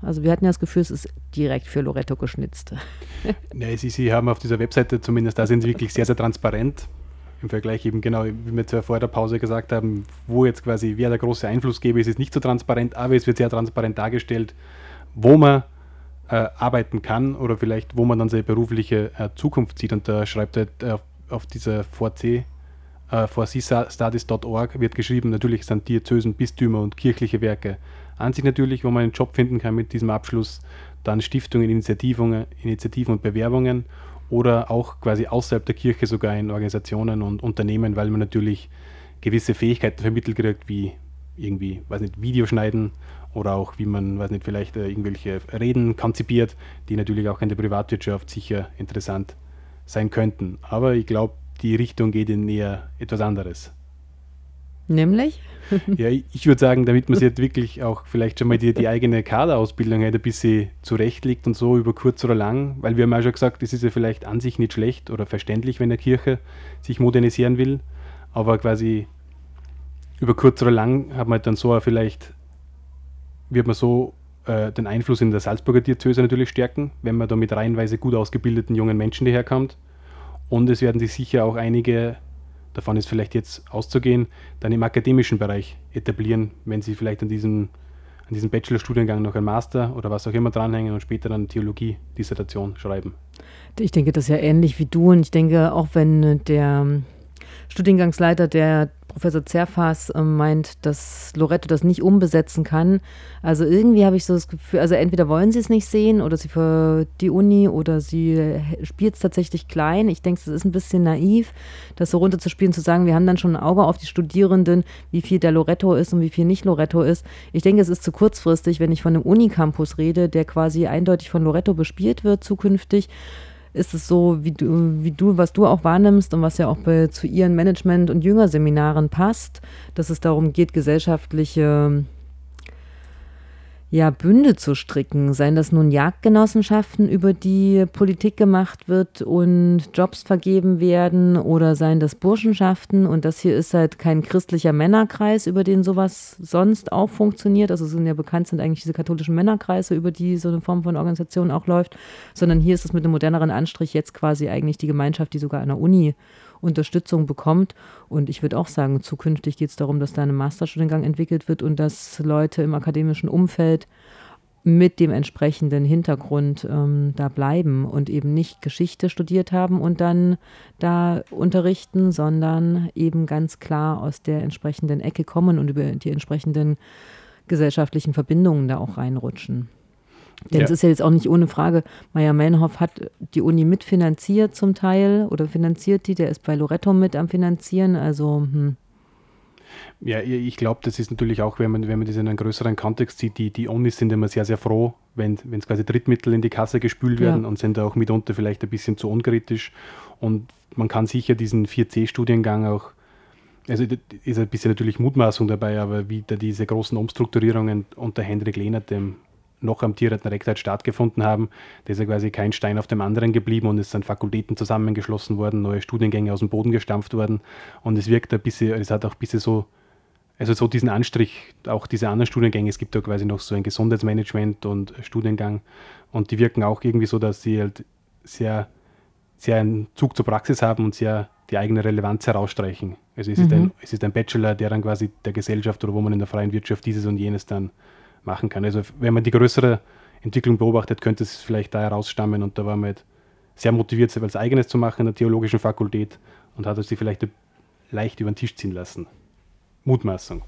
S1: Also wir hatten ja das Gefühl, es ist direkt für Loretto geschnitzt.
S2: Ja, sie, sie haben auf dieser Webseite zumindest, da sind sie wirklich sehr, sehr transparent im Vergleich eben genau, wie wir vor der Pause gesagt haben, wo jetzt quasi wer der große Einflussgeber ist, ist nicht so transparent, aber es wird sehr transparent dargestellt, wo man äh, arbeiten kann oder vielleicht wo man dann seine berufliche äh, Zukunft sieht. Und da schreibt er äh, auf dieser 4C, äh, 4cstudies.org wird geschrieben, natürlich sind Diözesen, Bistümer und kirchliche Werke an sich natürlich, wo man einen Job finden kann mit diesem Abschluss, dann Stiftungen, Initiativen, Initiativen und Bewerbungen oder auch quasi außerhalb der Kirche sogar in Organisationen und Unternehmen, weil man natürlich gewisse Fähigkeiten vermittelt kriegt, wie irgendwie, weiß nicht, Videoschneiden oder auch wie man, weiß nicht, vielleicht äh, irgendwelche Reden konzipiert, die natürlich auch in der Privatwirtschaft sicher interessant sein könnten. Aber ich glaube, die Richtung geht in eher etwas anderes.
S1: Nämlich?
S2: Ja, ich, würde sagen, damit man sich jetzt wirklich auch vielleicht schon mal die, die eigene Kaderausbildung halt ein bisschen zurechtlegt und so über kurz oder lang, weil wir haben ja schon gesagt, es ist ja vielleicht an sich nicht schlecht oder verständlich, wenn eine Kirche sich modernisieren will, aber quasi über kurz oder lang hat man halt dann so vielleicht, wird man so äh, den Einfluss in der Salzburger Diözese natürlich stärken, wenn man da mit reihenweise gut ausgebildeten jungen Menschen daherkommt. Und es werden sich sicher auch einige davon ist vielleicht jetzt auszugehen, dann im akademischen Bereich etablieren, wenn sie vielleicht an diesem, an diesem Bachelorstudiengang noch ein Master oder was auch immer dranhängen und später dann Theologie-Dissertation schreiben.
S1: Ich denke, das ist ja ähnlich wie du und ich denke, auch wenn der Studiengangsleiter, der Professor Zerfas, äh, meint, dass Loretto das nicht umbesetzen kann. Also irgendwie habe ich so das Gefühl, also entweder wollen sie es nicht sehen oder sie für die Uni oder sie spielt es tatsächlich klein. Ich denke, es ist ein bisschen naiv, das so runterzuspielen, zu sagen, wir haben dann schon ein Auge auf die Studierenden, wie viel der Loretto ist und wie viel nicht Loretto ist. Ich denke, es ist zu kurzfristig, wenn ich von einem Unicampus rede, der quasi eindeutig von Loretto bespielt wird zukünftig ist es so, wie du, wie du, was du auch wahrnimmst und was ja auch bei, zu ihren Management- und Jüngerseminaren passt, dass es darum geht, gesellschaftliche ja, Bünde zu stricken, seien das nun Jagdgenossenschaften, über die Politik gemacht wird und Jobs vergeben werden, oder seien das Burschenschaften. Und das hier ist halt kein christlicher Männerkreis, über den sowas sonst auch funktioniert. Also sind ja bekannt sind eigentlich diese katholischen Männerkreise, über die so eine Form von Organisation auch läuft, sondern hier ist es mit einem moderneren Anstrich jetzt quasi eigentlich die Gemeinschaft, die sogar an der Uni Unterstützung bekommt. Und ich würde auch sagen, zukünftig geht es darum, dass da ein Masterstudiengang entwickelt wird und dass Leute im akademischen Umfeld mit dem entsprechenden Hintergrund ähm, da bleiben und eben nicht Geschichte studiert haben und dann da unterrichten, sondern eben ganz klar aus der entsprechenden Ecke kommen und über die entsprechenden gesellschaftlichen Verbindungen da auch reinrutschen. Denn es ist ja jetzt auch nicht ohne Frage, Meier Menhoff hat die Uni mitfinanziert zum Teil oder finanziert die, der ist bei Loretto mit am Finanzieren, also hm.
S2: Ja, ich glaube, das ist natürlich auch, wenn man, wenn man das in einen größeren Kontext sieht, die, die Unis sind immer sehr, sehr froh, wenn es quasi Drittmittel in die Kasse gespült werden ja. und sind auch mitunter vielleicht ein bisschen zu unkritisch. Und man kann sicher diesen 4C-Studiengang auch, also ist ein bisschen natürlich Mutmaßung dabei, aber wie da diese großen Umstrukturierungen unter Hendrik Lehnert, dem noch amtierenden Rektor halt stattgefunden haben. Da ist ja quasi kein Stein auf dem anderen geblieben und es sind Fakultäten zusammengeschlossen worden, neue Studiengänge aus dem Boden gestampft worden und es wirkt ein bisschen, es hat auch ein bisschen so, also so diesen Anstrich, auch diese anderen Studiengänge, es gibt ja quasi noch so ein Gesundheitsmanagement und Studiengang und die wirken auch irgendwie so, dass sie halt sehr, sehr einen Zug zur Praxis haben und sehr die eigene Relevanz herausstreichen. Also es, mhm. ist ein, es ist ein Bachelor, der dann quasi der Gesellschaft oder wo man in der freien Wirtschaft dieses und jenes dann machen kann. Also wenn man die größere Entwicklung beobachtet, könnte es vielleicht da herausstammen und da war man halt sehr motiviert, sich als eigenes zu machen in der theologischen Fakultät und hat sich vielleicht leicht über den Tisch ziehen lassen. Mutmaßung.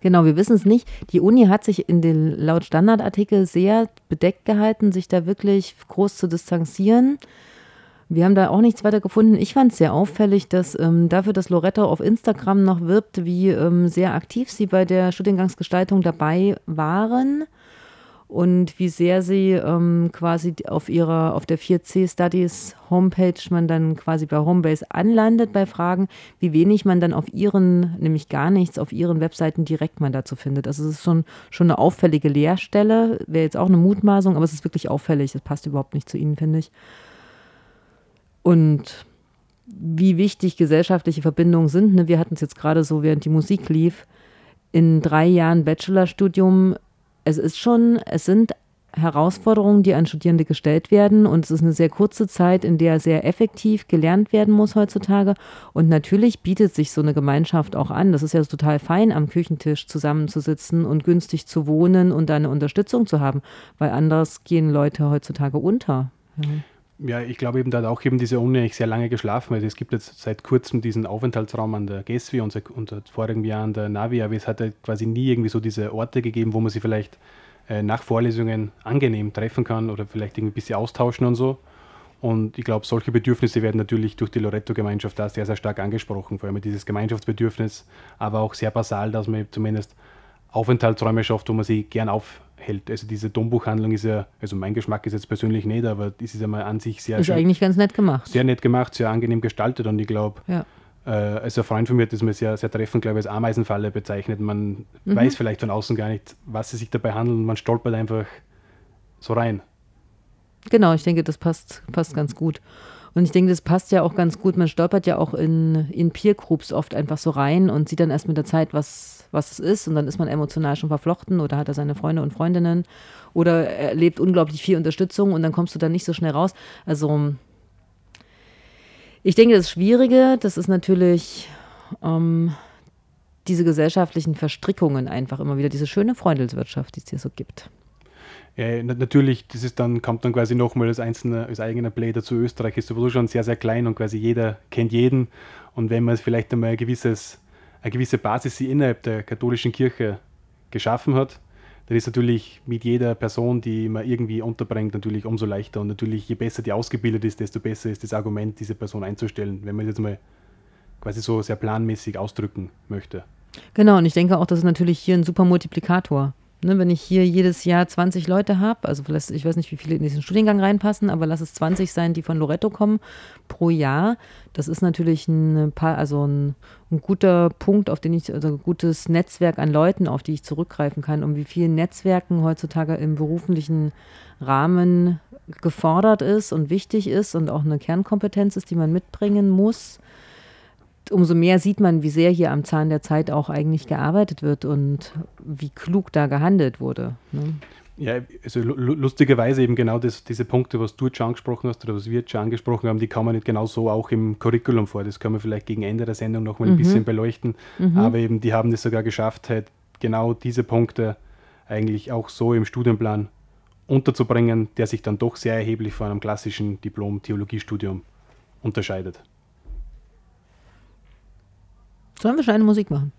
S1: Genau, wir wissen es nicht. Die Uni hat sich in den laut Standardartikel sehr bedeckt gehalten, sich da wirklich groß zu distanzieren. Wir haben da auch nichts weiter gefunden. Ich fand es sehr auffällig, dass ähm, dafür, dass Loretta auf Instagram noch wirbt, wie ähm, sehr aktiv sie bei der Studiengangsgestaltung dabei waren und wie sehr sie ähm, quasi auf ihrer, auf der 4C Studies Homepage man dann quasi bei Homebase anlandet bei Fragen, wie wenig man dann auf ihren, nämlich gar nichts, auf ihren Webseiten direkt mal dazu findet. Also es ist schon, schon eine auffällige Leerstelle, wäre jetzt auch eine Mutmaßung, aber es ist wirklich auffällig, das passt überhaupt nicht zu ihnen, finde ich. Und wie wichtig gesellschaftliche Verbindungen sind. Ne? Wir hatten es jetzt gerade so, während die Musik lief, in drei Jahren Bachelorstudium. Es ist schon, es sind Herausforderungen, die an Studierende gestellt werden. Und es ist eine sehr kurze Zeit, in der sehr effektiv gelernt werden muss heutzutage. Und natürlich bietet sich so eine Gemeinschaft auch an. Das ist ja total fein, am Küchentisch zusammenzusitzen und günstig zu wohnen und eine Unterstützung zu haben, weil anders gehen Leute heutzutage unter. Ja.
S2: Ja, ich glaube eben, da hat auch eben diese eigentlich sehr lange geschlafen. Also es gibt jetzt seit kurzem diesen Aufenthaltsraum an der GESWI und seit, und seit vorigem Jahr an der Navi, aber es hat halt quasi nie irgendwie so diese Orte gegeben, wo man sich vielleicht äh, nach Vorlesungen angenehm treffen kann oder vielleicht irgendwie ein bisschen austauschen und so. Und ich glaube, solche Bedürfnisse werden natürlich durch die Loretto-Gemeinschaft da sehr, sehr stark angesprochen. Vor allem dieses Gemeinschaftsbedürfnis, aber auch sehr basal, dass man zumindest Aufenthaltsräume schafft, wo man sich gern auf, hält. Also diese Dombuchhandlung ist ja, also mein Geschmack ist jetzt persönlich nicht, aber das ist ja mal an sich sehr
S1: Ist schön, eigentlich ganz nett gemacht.
S2: Sehr nett gemacht, sehr angenehm gestaltet und ich glaube, ja. äh, also ein Freund von mir hat das mal sehr, sehr treffend, glaube ich, als Ameisenfalle bezeichnet. Man mhm. weiß vielleicht von außen gar nicht, was es sich dabei handelt und man stolpert einfach so rein.
S1: Genau, ich denke, das passt, passt ganz gut. Und ich denke, das passt ja auch ganz gut. Man stolpert ja auch in, in Peer Groups oft einfach so rein und sieht dann erst mit der Zeit, was, was es ist. Und dann ist man emotional schon verflochten oder hat er seine Freunde und Freundinnen oder erlebt unglaublich viel Unterstützung und dann kommst du dann nicht so schnell raus. Also Ich denke, das Schwierige, das ist natürlich ähm, diese gesellschaftlichen Verstrickungen einfach immer wieder, diese schöne Freundelswirtschaft, die es hier so gibt.
S2: Ja, na- natürlich, das ist dann, kommt dann quasi nochmal als einzelner, als eigener Play dazu. Österreich ist sowieso schon sehr, sehr klein und quasi jeder kennt jeden. Und wenn man vielleicht einmal ein gewisses, eine gewisse Basis innerhalb der katholischen Kirche geschaffen hat, dann ist natürlich mit jeder Person, die man irgendwie unterbringt, natürlich umso leichter. Und natürlich, je besser die ausgebildet ist, desto besser ist das Argument, diese Person einzustellen, wenn man das jetzt mal quasi so sehr planmäßig ausdrücken möchte.
S1: Genau, und ich denke auch, das ist natürlich hier ein super Multiplikator. Ne, wenn ich hier jedes Jahr 20 Leute habe, also vielleicht, ich weiß nicht, wie viele in diesen Studiengang reinpassen, aber lass es 20 sein, die von Loretto kommen pro Jahr. Das ist natürlich ein paar, also ein, ein guter Punkt, auf den ich, also ein gutes Netzwerk an Leuten, auf die ich zurückgreifen kann, um wie viel Netzwerken heutzutage im beruflichen Rahmen gefordert ist und wichtig ist und auch eine Kernkompetenz ist, die man mitbringen muss umso mehr sieht man, wie sehr hier am Zahn der Zeit auch eigentlich gearbeitet wird und wie klug da gehandelt wurde. Ne?
S2: Ja, also lu- lu- lustigerweise eben genau das, diese Punkte, was du jetzt schon angesprochen hast oder was wir jetzt schon angesprochen haben, die kann man nicht genau so auch im Curriculum vor. Das kann man vielleicht gegen Ende der Sendung noch mal ein bisschen beleuchten. Aber eben, die haben es sogar geschafft, halt genau diese Punkte eigentlich auch so im Studienplan unterzubringen, der sich dann doch sehr erheblich von einem klassischen Diplom-Theologiestudium unterscheidet.
S1: Sollen wir schon eine Musik machen?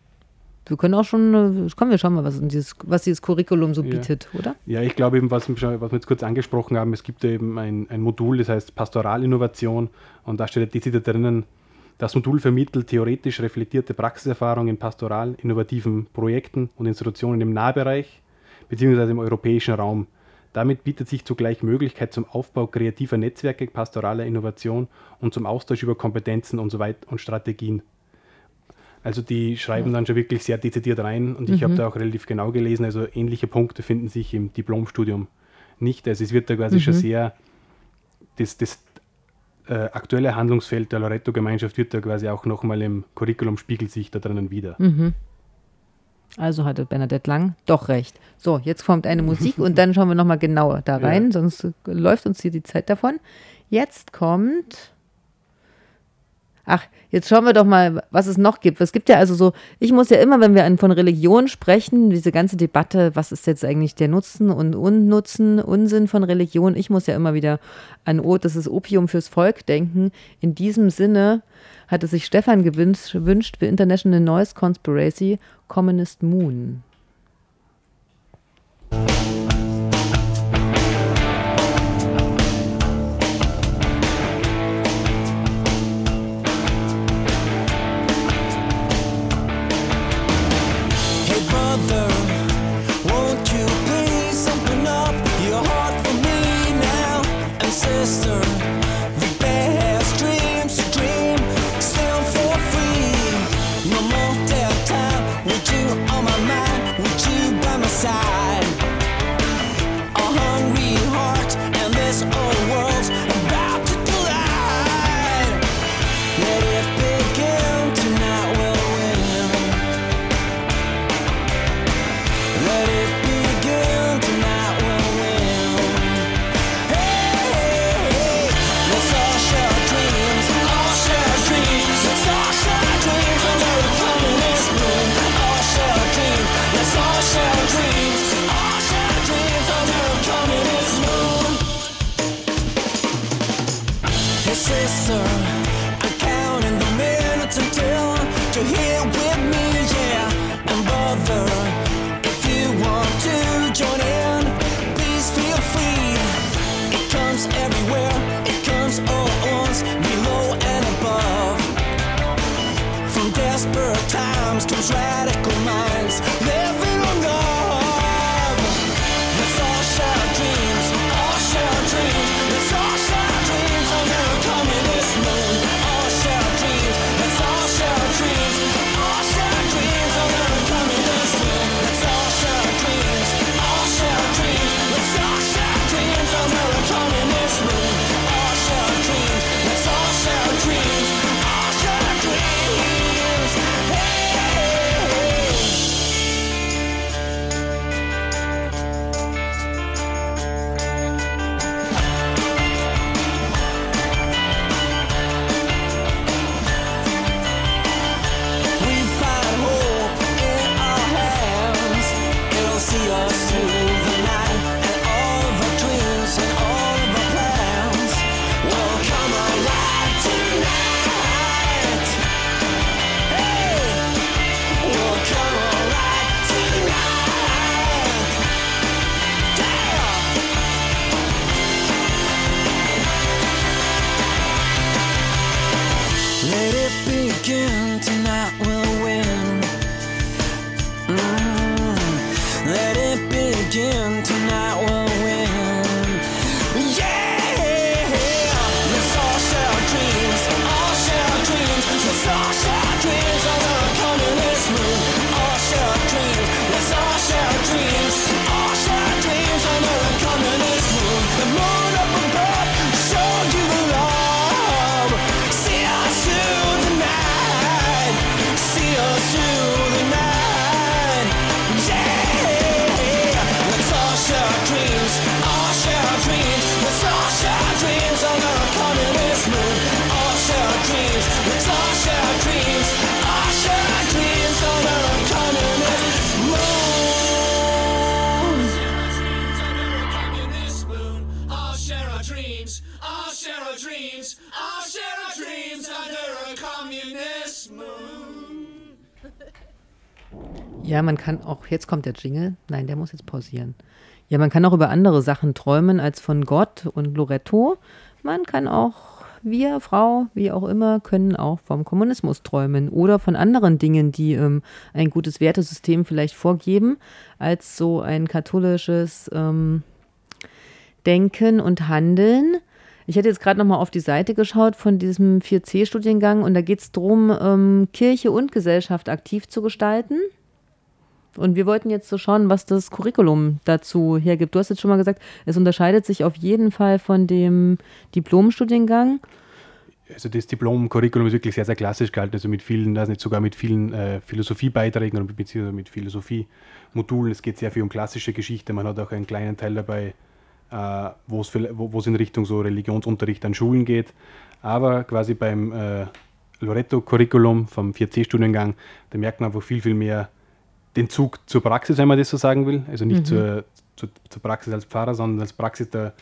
S1: Wir können auch schon, äh, kommen wir schauen mal, was, dieses, was dieses Curriculum so
S2: Ja.
S1: bietet, oder?
S2: Ja, ich glaube eben, was was wir jetzt kurz angesprochen haben, es gibt ja eben ein, ein Modul, das heißt Pastoralinnovation und da steht dezidiert drinnen, das Modul vermittelt theoretisch reflektierte Praxiserfahrung in pastoral innovativen Projekten und Institutionen im Nahbereich bzw. im europäischen Raum. Damit bietet sich zugleich Möglichkeit zum Aufbau kreativer Netzwerke pastoraler Innovation und zum Austausch über Kompetenzen und so weiter und Strategien. Also die schreiben dann schon wirklich sehr dezidiert rein und ich habe da auch relativ genau gelesen, also ähnliche Punkte finden sich im Diplomstudium nicht. Also es wird da quasi schon sehr, das, das äh, aktuelle Handlungsfeld der Loretto-Gemeinschaft wird da quasi auch nochmal im Curriculum spiegelt sich da drinnen wieder.
S1: Also hatte Bernadette Lang doch recht. So, jetzt kommt eine Musik und dann schauen wir nochmal genauer da
S2: Ja.
S1: rein, sonst äh, läuft uns hier die Zeit davon. Jetzt kommt. Ach, jetzt schauen wir doch mal, was es noch gibt. Es gibt ja also so, ich muss ja immer, wenn wir von Religion sprechen, diese ganze Debatte, was ist jetzt eigentlich der Nutzen und Unnutzen, Unsinn von Religion, ich muss ja immer wieder an, oh, das ist Opium fürs Volk denken. In diesem Sinne hatte sich Stefan gewünscht für International Noise Conspiracy Communist Moon. Ja, man kann auch, jetzt kommt der Jingle. Nein, der muss jetzt pausieren. Ja, man kann auch über andere Sachen träumen als von Gott und Loretto. Man kann auch, wir, Frau, wie auch immer, können auch vom Kommunismus träumen oder von anderen Dingen, die ähm, ein gutes Wertesystem vielleicht vorgeben, als so ein katholisches ähm, Denken und Handeln. Ich hätte jetzt gerade noch mal auf die Seite geschaut von diesem 4C-Studiengang und da geht es darum, ähm, Kirche und Gesellschaft aktiv zu gestalten. Und wir wollten jetzt so schauen, was das Curriculum dazu hergibt. Du hast jetzt schon mal gesagt, es unterscheidet sich auf jeden Fall von dem Diplomstudiengang.
S2: Also das Diplom-Curriculum ist wirklich sehr, sehr klassisch gehalten, also mit vielen, also nicht sogar mit vielen äh, Philosophiebeiträgen oder beziehungsweise mit Philosophie-Modulen. Es geht sehr viel um klassische Geschichte. Man hat auch einen kleinen Teil dabei, äh, wo es in Richtung so Religionsunterricht an Schulen geht. Aber quasi beim äh, Loretto-Curriculum vom 4C-Studiengang, da merkt man einfach viel, viel mehr den Zug zur Praxis, wenn man das so sagen will. Also nicht zur, zur, zur Praxis als Pfarrer, sondern als Praxis der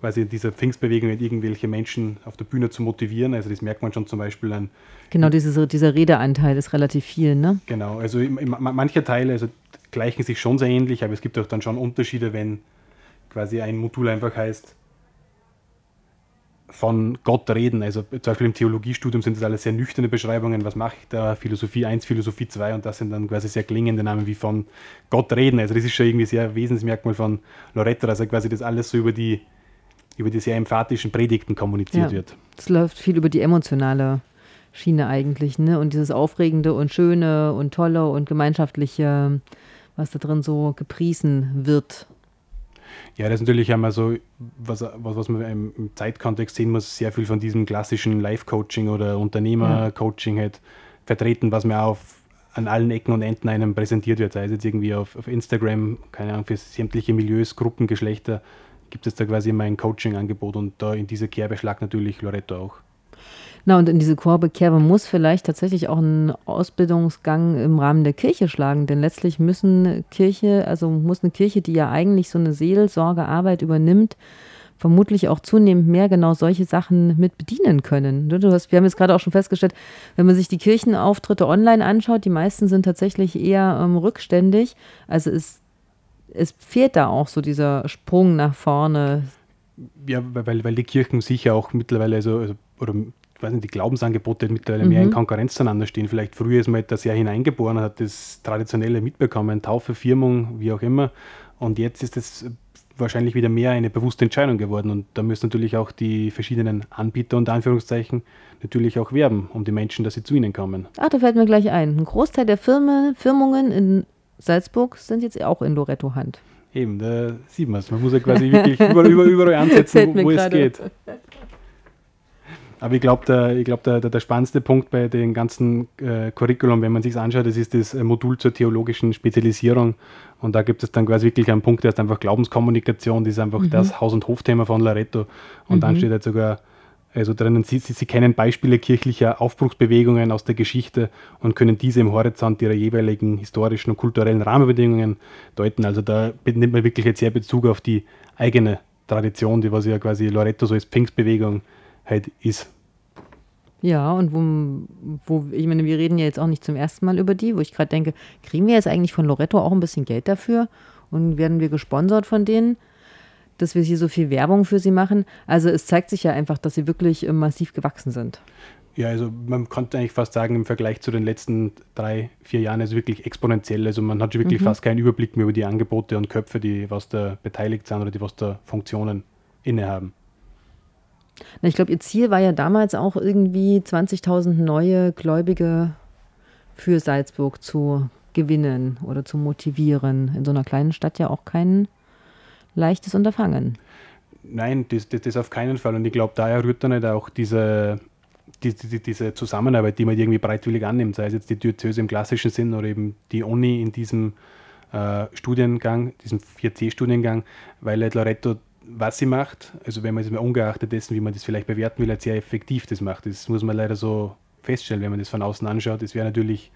S2: quasi dieser Pfingstbewegung, irgendwelche Menschen auf der Bühne zu motivieren. Also das merkt man schon zum Beispiel an,
S1: Genau, diese, dieser Redeanteil ist relativ viel, ne?
S2: genau, also im, im, manche Teile also gleichen sich schon sehr ähnlich, aber es gibt auch dann schon Unterschiede, wenn quasi ein Modul einfach heißt, von Gott reden. Also zum Beispiel im Theologiestudium sind das alles sehr nüchterne Beschreibungen. Was mache ich da? Philosophie 1, Philosophie 2 und das sind dann quasi sehr klingende Namen wie von Gott reden. Also das ist schon irgendwie sehr Wesensmerkmal von Loretto, dass er quasi das alles so über die, über die sehr emphatischen Predigten kommuniziert
S1: Ja.
S2: wird.
S1: Es läuft viel über die emotionale Schiene eigentlich, ne? Und dieses Aufregende und Schöne und Tolle und Gemeinschaftliche, was da drin so gepriesen wird.
S2: Ja, das ist natürlich einmal so, was, was, was man im, Zeitkontext sehen muss, sehr viel von diesem klassischen Life-Coaching oder Unternehmer-Coaching halt vertreten, was mir auf an allen Ecken und Enden einem präsentiert wird, sei es jetzt irgendwie auf, auf Instagram, keine Ahnung, für sämtliche Milieus, Gruppen, Geschlechter, gibt es da quasi immer ein Coaching-Angebot und da in diese Kerbe schlagt natürlich Loretto auch.
S1: Na, und in diese Kerbe muss vielleicht tatsächlich auch ein Ausbildungsgang im Rahmen der Kirche schlagen, denn letztlich müssen Kirche, also muss eine Kirche, die ja eigentlich so eine Seelsorgearbeit übernimmt, vermutlich auch zunehmend mehr genau solche Sachen mit bedienen können. Ne, Du hast, wir haben jetzt gerade auch schon festgestellt, wenn man sich die Kirchenauftritte online anschaut, die meisten sind tatsächlich eher ähm, rückständig. Also es, es fehlt da auch so dieser Sprung nach vorne.
S2: Ja, weil, weil die Kirchen sicher auch mittlerweile, also, also oder ich weiß nicht, die Glaubensangebote mittlerweile mehr in Konkurrenz zueinander stehen. Vielleicht früher ist man da sehr hineingeboren, hat das Traditionelle mitbekommen, Taufe, Firmung, wie auch immer. Und jetzt ist es wahrscheinlich wieder mehr eine bewusste Entscheidung geworden. Und da müssen natürlich auch die verschiedenen Anbieter unter Anführungszeichen natürlich auch werben, um die Menschen, dass sie zu ihnen kommen.
S1: Ach, da fällt mir gleich ein. Ein Großteil der Firmen, Firmungen in Salzburg sind jetzt auch in Loretto-Hand.
S2: Eben, da sieht man es. Man muss ja quasi wirklich überall, überall, überall ansetzen, wo, wo es geht. Aber ich glaube, der, ich glaub, der, der, der spannendste Punkt bei dem ganzen äh, Curriculum, wenn man sich anschaut, das ist das äh, Modul zur theologischen Spezialisierung. Und da gibt es dann quasi wirklich einen Punkt, der ist einfach Glaubenskommunikation, das ist einfach das Haus- und Hofthema von Loretto. Und dann steht halt sogar also drinnen, sie, sie, sie kennen Beispiele kirchlicher Aufbruchsbewegungen aus der Geschichte und können diese im Horizont ihrer jeweiligen historischen und kulturellen Rahmenbedingungen deuten. Also da nimmt man wirklich jetzt sehr Bezug auf die eigene Tradition, die was ja quasi Loretto so als Pfingstbewegung halt ist.
S1: Ja, und wo, wo, ich meine, wir reden ja jetzt auch nicht zum ersten Mal über die, wo ich gerade denke, kriegen wir jetzt eigentlich von Loretto auch ein bisschen Geld dafür und werden wir gesponsert von denen, dass wir hier so viel Werbung für sie machen? Also es zeigt sich ja einfach, dass sie wirklich äh, massiv gewachsen sind.
S2: Ja, also man konnte eigentlich fast sagen, im Vergleich zu den letzten drei, vier Jahren ist es wirklich exponentiell. Also man hat schon wirklich fast keinen Überblick mehr über die Angebote und Köpfe, die was da beteiligt sind oder die was da Funktionen innehaben.
S1: Na, ich glaube, ihr Ziel war ja damals auch irgendwie 20.000 neue Gläubige für Salzburg zu gewinnen oder zu motivieren. In so einer kleinen Stadt ja auch kein leichtes Unterfangen.
S2: Nein, das, das, das auf keinen Fall. Und ich glaube, daher rührt dann halt auch diese, die, die, diese Zusammenarbeit, die man irgendwie bereitwillig annimmt, sei es jetzt die Diözese im klassischen Sinn oder eben die Uni in diesem äh, Studiengang, diesem 4C-Studiengang, weil halt Loretto, was sie macht, also wenn man es mal ungeachtet dessen, wie man das vielleicht bewerten will, halt sehr effektiv das macht. Das muss man leider so feststellen, wenn man das von außen anschaut. Es wäre natürlich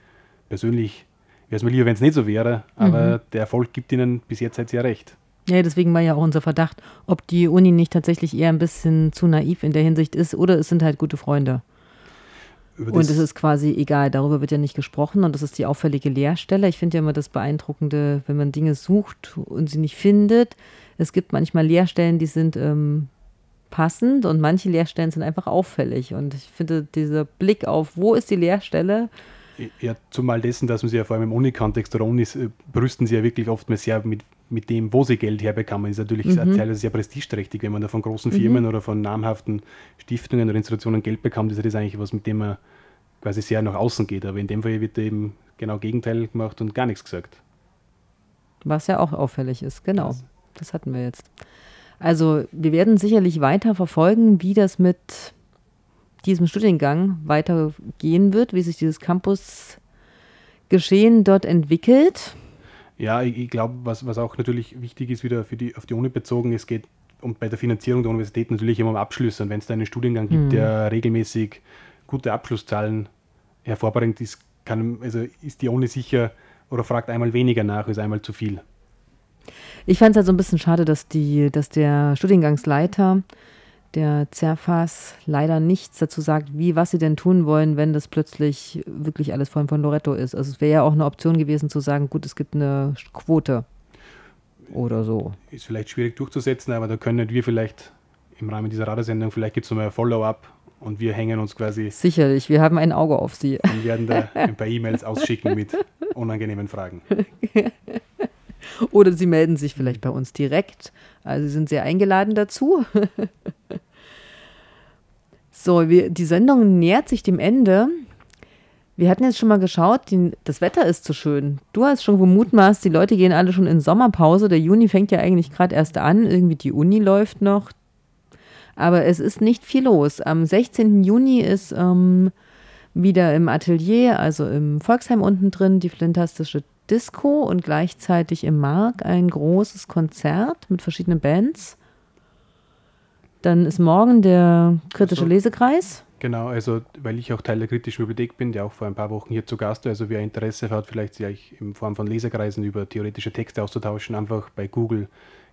S2: persönlich, wäre es mir lieber, wenn es nicht so wäre, aber der Erfolg gibt ihnen bis jetzt halt sehr recht.
S1: Ja, deswegen war ja auch unser Verdacht, ob die Uni nicht tatsächlich eher ein bisschen zu naiv in der Hinsicht ist oder es sind halt gute Freunde. Und es ist quasi egal, darüber wird ja nicht gesprochen und das ist die auffällige Leerstelle. Ich finde ja immer das Beeindruckende, wenn man Dinge sucht und sie nicht findet. Es gibt manchmal Leerstellen, die sind ähm, passend und manche Leerstellen sind einfach auffällig. Und ich finde, dieser Blick auf, wo ist die Leerstelle,
S2: Ja, zumal dessen, dass man sie ja vor allem im Uni-Kontext oder Unis äh, brüsten sie ja wirklich oftmals sehr mit, mit dem, wo sie Geld herbekommen. Ist natürlich sehr- teilweise sehr prestigeträchtig, wenn man da von großen Firmen oder von namhaften Stiftungen oder Institutionen Geld bekommt, ist das eigentlich was, mit dem man quasi sehr nach außen geht. Aber in dem Fall wird eben genau Gegenteil gemacht und gar nichts gesagt.
S1: was ja auch auffällig ist. Genau, das hatten wir jetzt. Also wir werden sicherlich weiter verfolgen, wie das mit diesem Studiengang weitergehen wird, wie sich dieses Campus-Geschehen dort entwickelt.
S2: Ja, ich, ich glaube, was, was auch natürlich wichtig ist, wieder für die, auf die Uni bezogen, es geht um, bei der Finanzierung der Universität natürlich immer um Abschlüsse. Und wenn es da einen Studiengang gibt, der regelmäßig gute Abschlusszahlen hervorbringt, ist, kann, also ist die Uni sicher oder fragt einmal weniger nach, als einmal zu viel.
S1: Ich fand es halt so ein bisschen schade, dass, die, dass der Studiengangsleiter, der Zerfas, leider nichts dazu sagt, wie, was sie denn tun wollen, wenn das plötzlich wirklich alles von, von Loretto ist. Also es wäre ja auch eine Option gewesen zu sagen, gut, es gibt eine Quote oder so.
S2: Ist vielleicht schwierig durchzusetzen, aber da können wir vielleicht im Rahmen dieser Radiosendung, vielleicht gibt es nochmal ein Follow-up und wir hängen uns quasi
S1: Sicherlich, wir haben ein Auge auf sie.
S2: und werden da ein paar E-Mails ausschicken mit unangenehmen Fragen.
S1: Oder sie melden sich vielleicht bei uns direkt. Also sie sind sehr eingeladen dazu. so, wir, die Sendung nähert sich dem Ende. Wir hatten jetzt schon mal geschaut, die, das Wetter ist zu schön. Du hast schon gemutmaßt, die Leute gehen alle schon in Sommerpause. Der Juni fängt ja eigentlich gerade erst an. Irgendwie die Uni läuft noch. Aber es ist nicht viel los. Am 16. Juni ist ähm, wieder im Atelier, also im Volksheim unten drin, die Flintastische Disco und gleichzeitig im Mark ein großes Konzert mit verschiedenen Bands. Dann ist morgen der kritische
S2: Also-
S1: Lesekreis.
S2: Genau, also weil ich auch Teil der kritischen Bibliothek bin, der auch vor ein paar Wochen hier zu Gast war, also wer Interesse hat, vielleicht sich in Form von Leserkreisen über theoretische Texte auszutauschen, einfach bei Google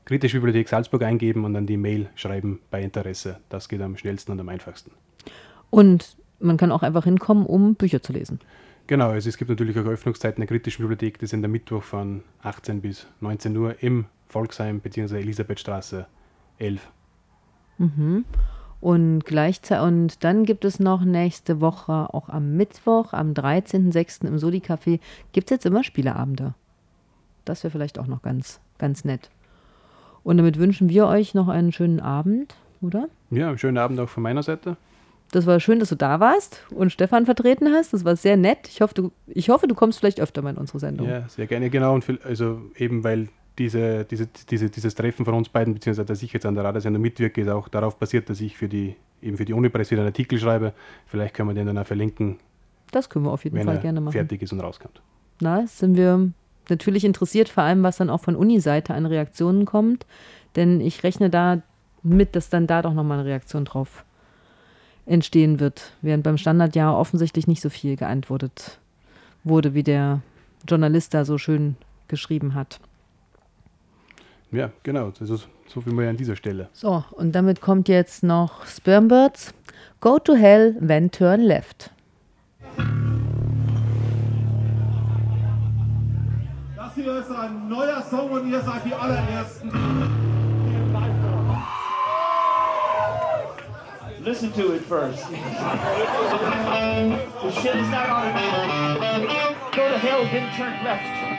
S2: Kritische Bibliothek Salzburg eingeben und dann die Mail schreiben bei Interesse. Das geht am schnellsten und am einfachsten.
S1: Und man kann auch einfach hinkommen, um Bücher zu lesen.
S2: Genau, also es gibt natürlich auch Öffnungszeiten der kritischen Bibliothek, die sind am Mittwoch von 18 bis 19 Uhr im Volksheim bzw. Elisabethstraße 11.
S1: Und gleichzeitig, und dann gibt es noch nächste Woche, auch am Mittwoch, am 13.06. im Soli-Café, gibt es jetzt immer Spieleabende. Das wäre vielleicht auch noch ganz, ganz nett. Und damit wünschen wir euch noch einen schönen Abend, oder?
S2: Ja, einen schönen Abend auch von meiner Seite.
S1: Das war schön, dass du da warst und Stefan vertreten hast. Das war sehr nett. Ich hoffe, du, ich hoffe, du kommst vielleicht öfter mal in unsere Sendung.
S2: Ja, sehr gerne, genau. Und viel, also eben weil diese, diese, diese, dieses Treffen von uns beiden, beziehungsweise dass ich jetzt an der Radiosendung mitwirke, ist auch darauf basiert, dass ich für die, eben für die Unipress wieder einen Artikel schreibe. Vielleicht können wir den dann auch verlinken,
S1: Das können wir auf jeden Fall
S2: er
S1: gerne machen.
S2: fertig ist und rauskommt.
S1: Na, sind wir natürlich interessiert, vor allem was dann auch von Uni-Seite an Reaktionen kommt. Denn ich rechne da mit, dass dann da doch nochmal eine Reaktion drauf entstehen wird. Während beim Standardjahr offensichtlich nicht so viel geantwortet wurde, wie der Journalist da so schön geschrieben hat.
S2: Ja, genau. Das ist so viel mehr an dieser Stelle.
S1: So, und damit kommt jetzt noch Spermbirds. Go to hell, then turn left.
S5: Das hier ist ein neuer Song und ihr seid die allerersten. Listen to it first. the shit is not on. it. Go to hell, then turn left.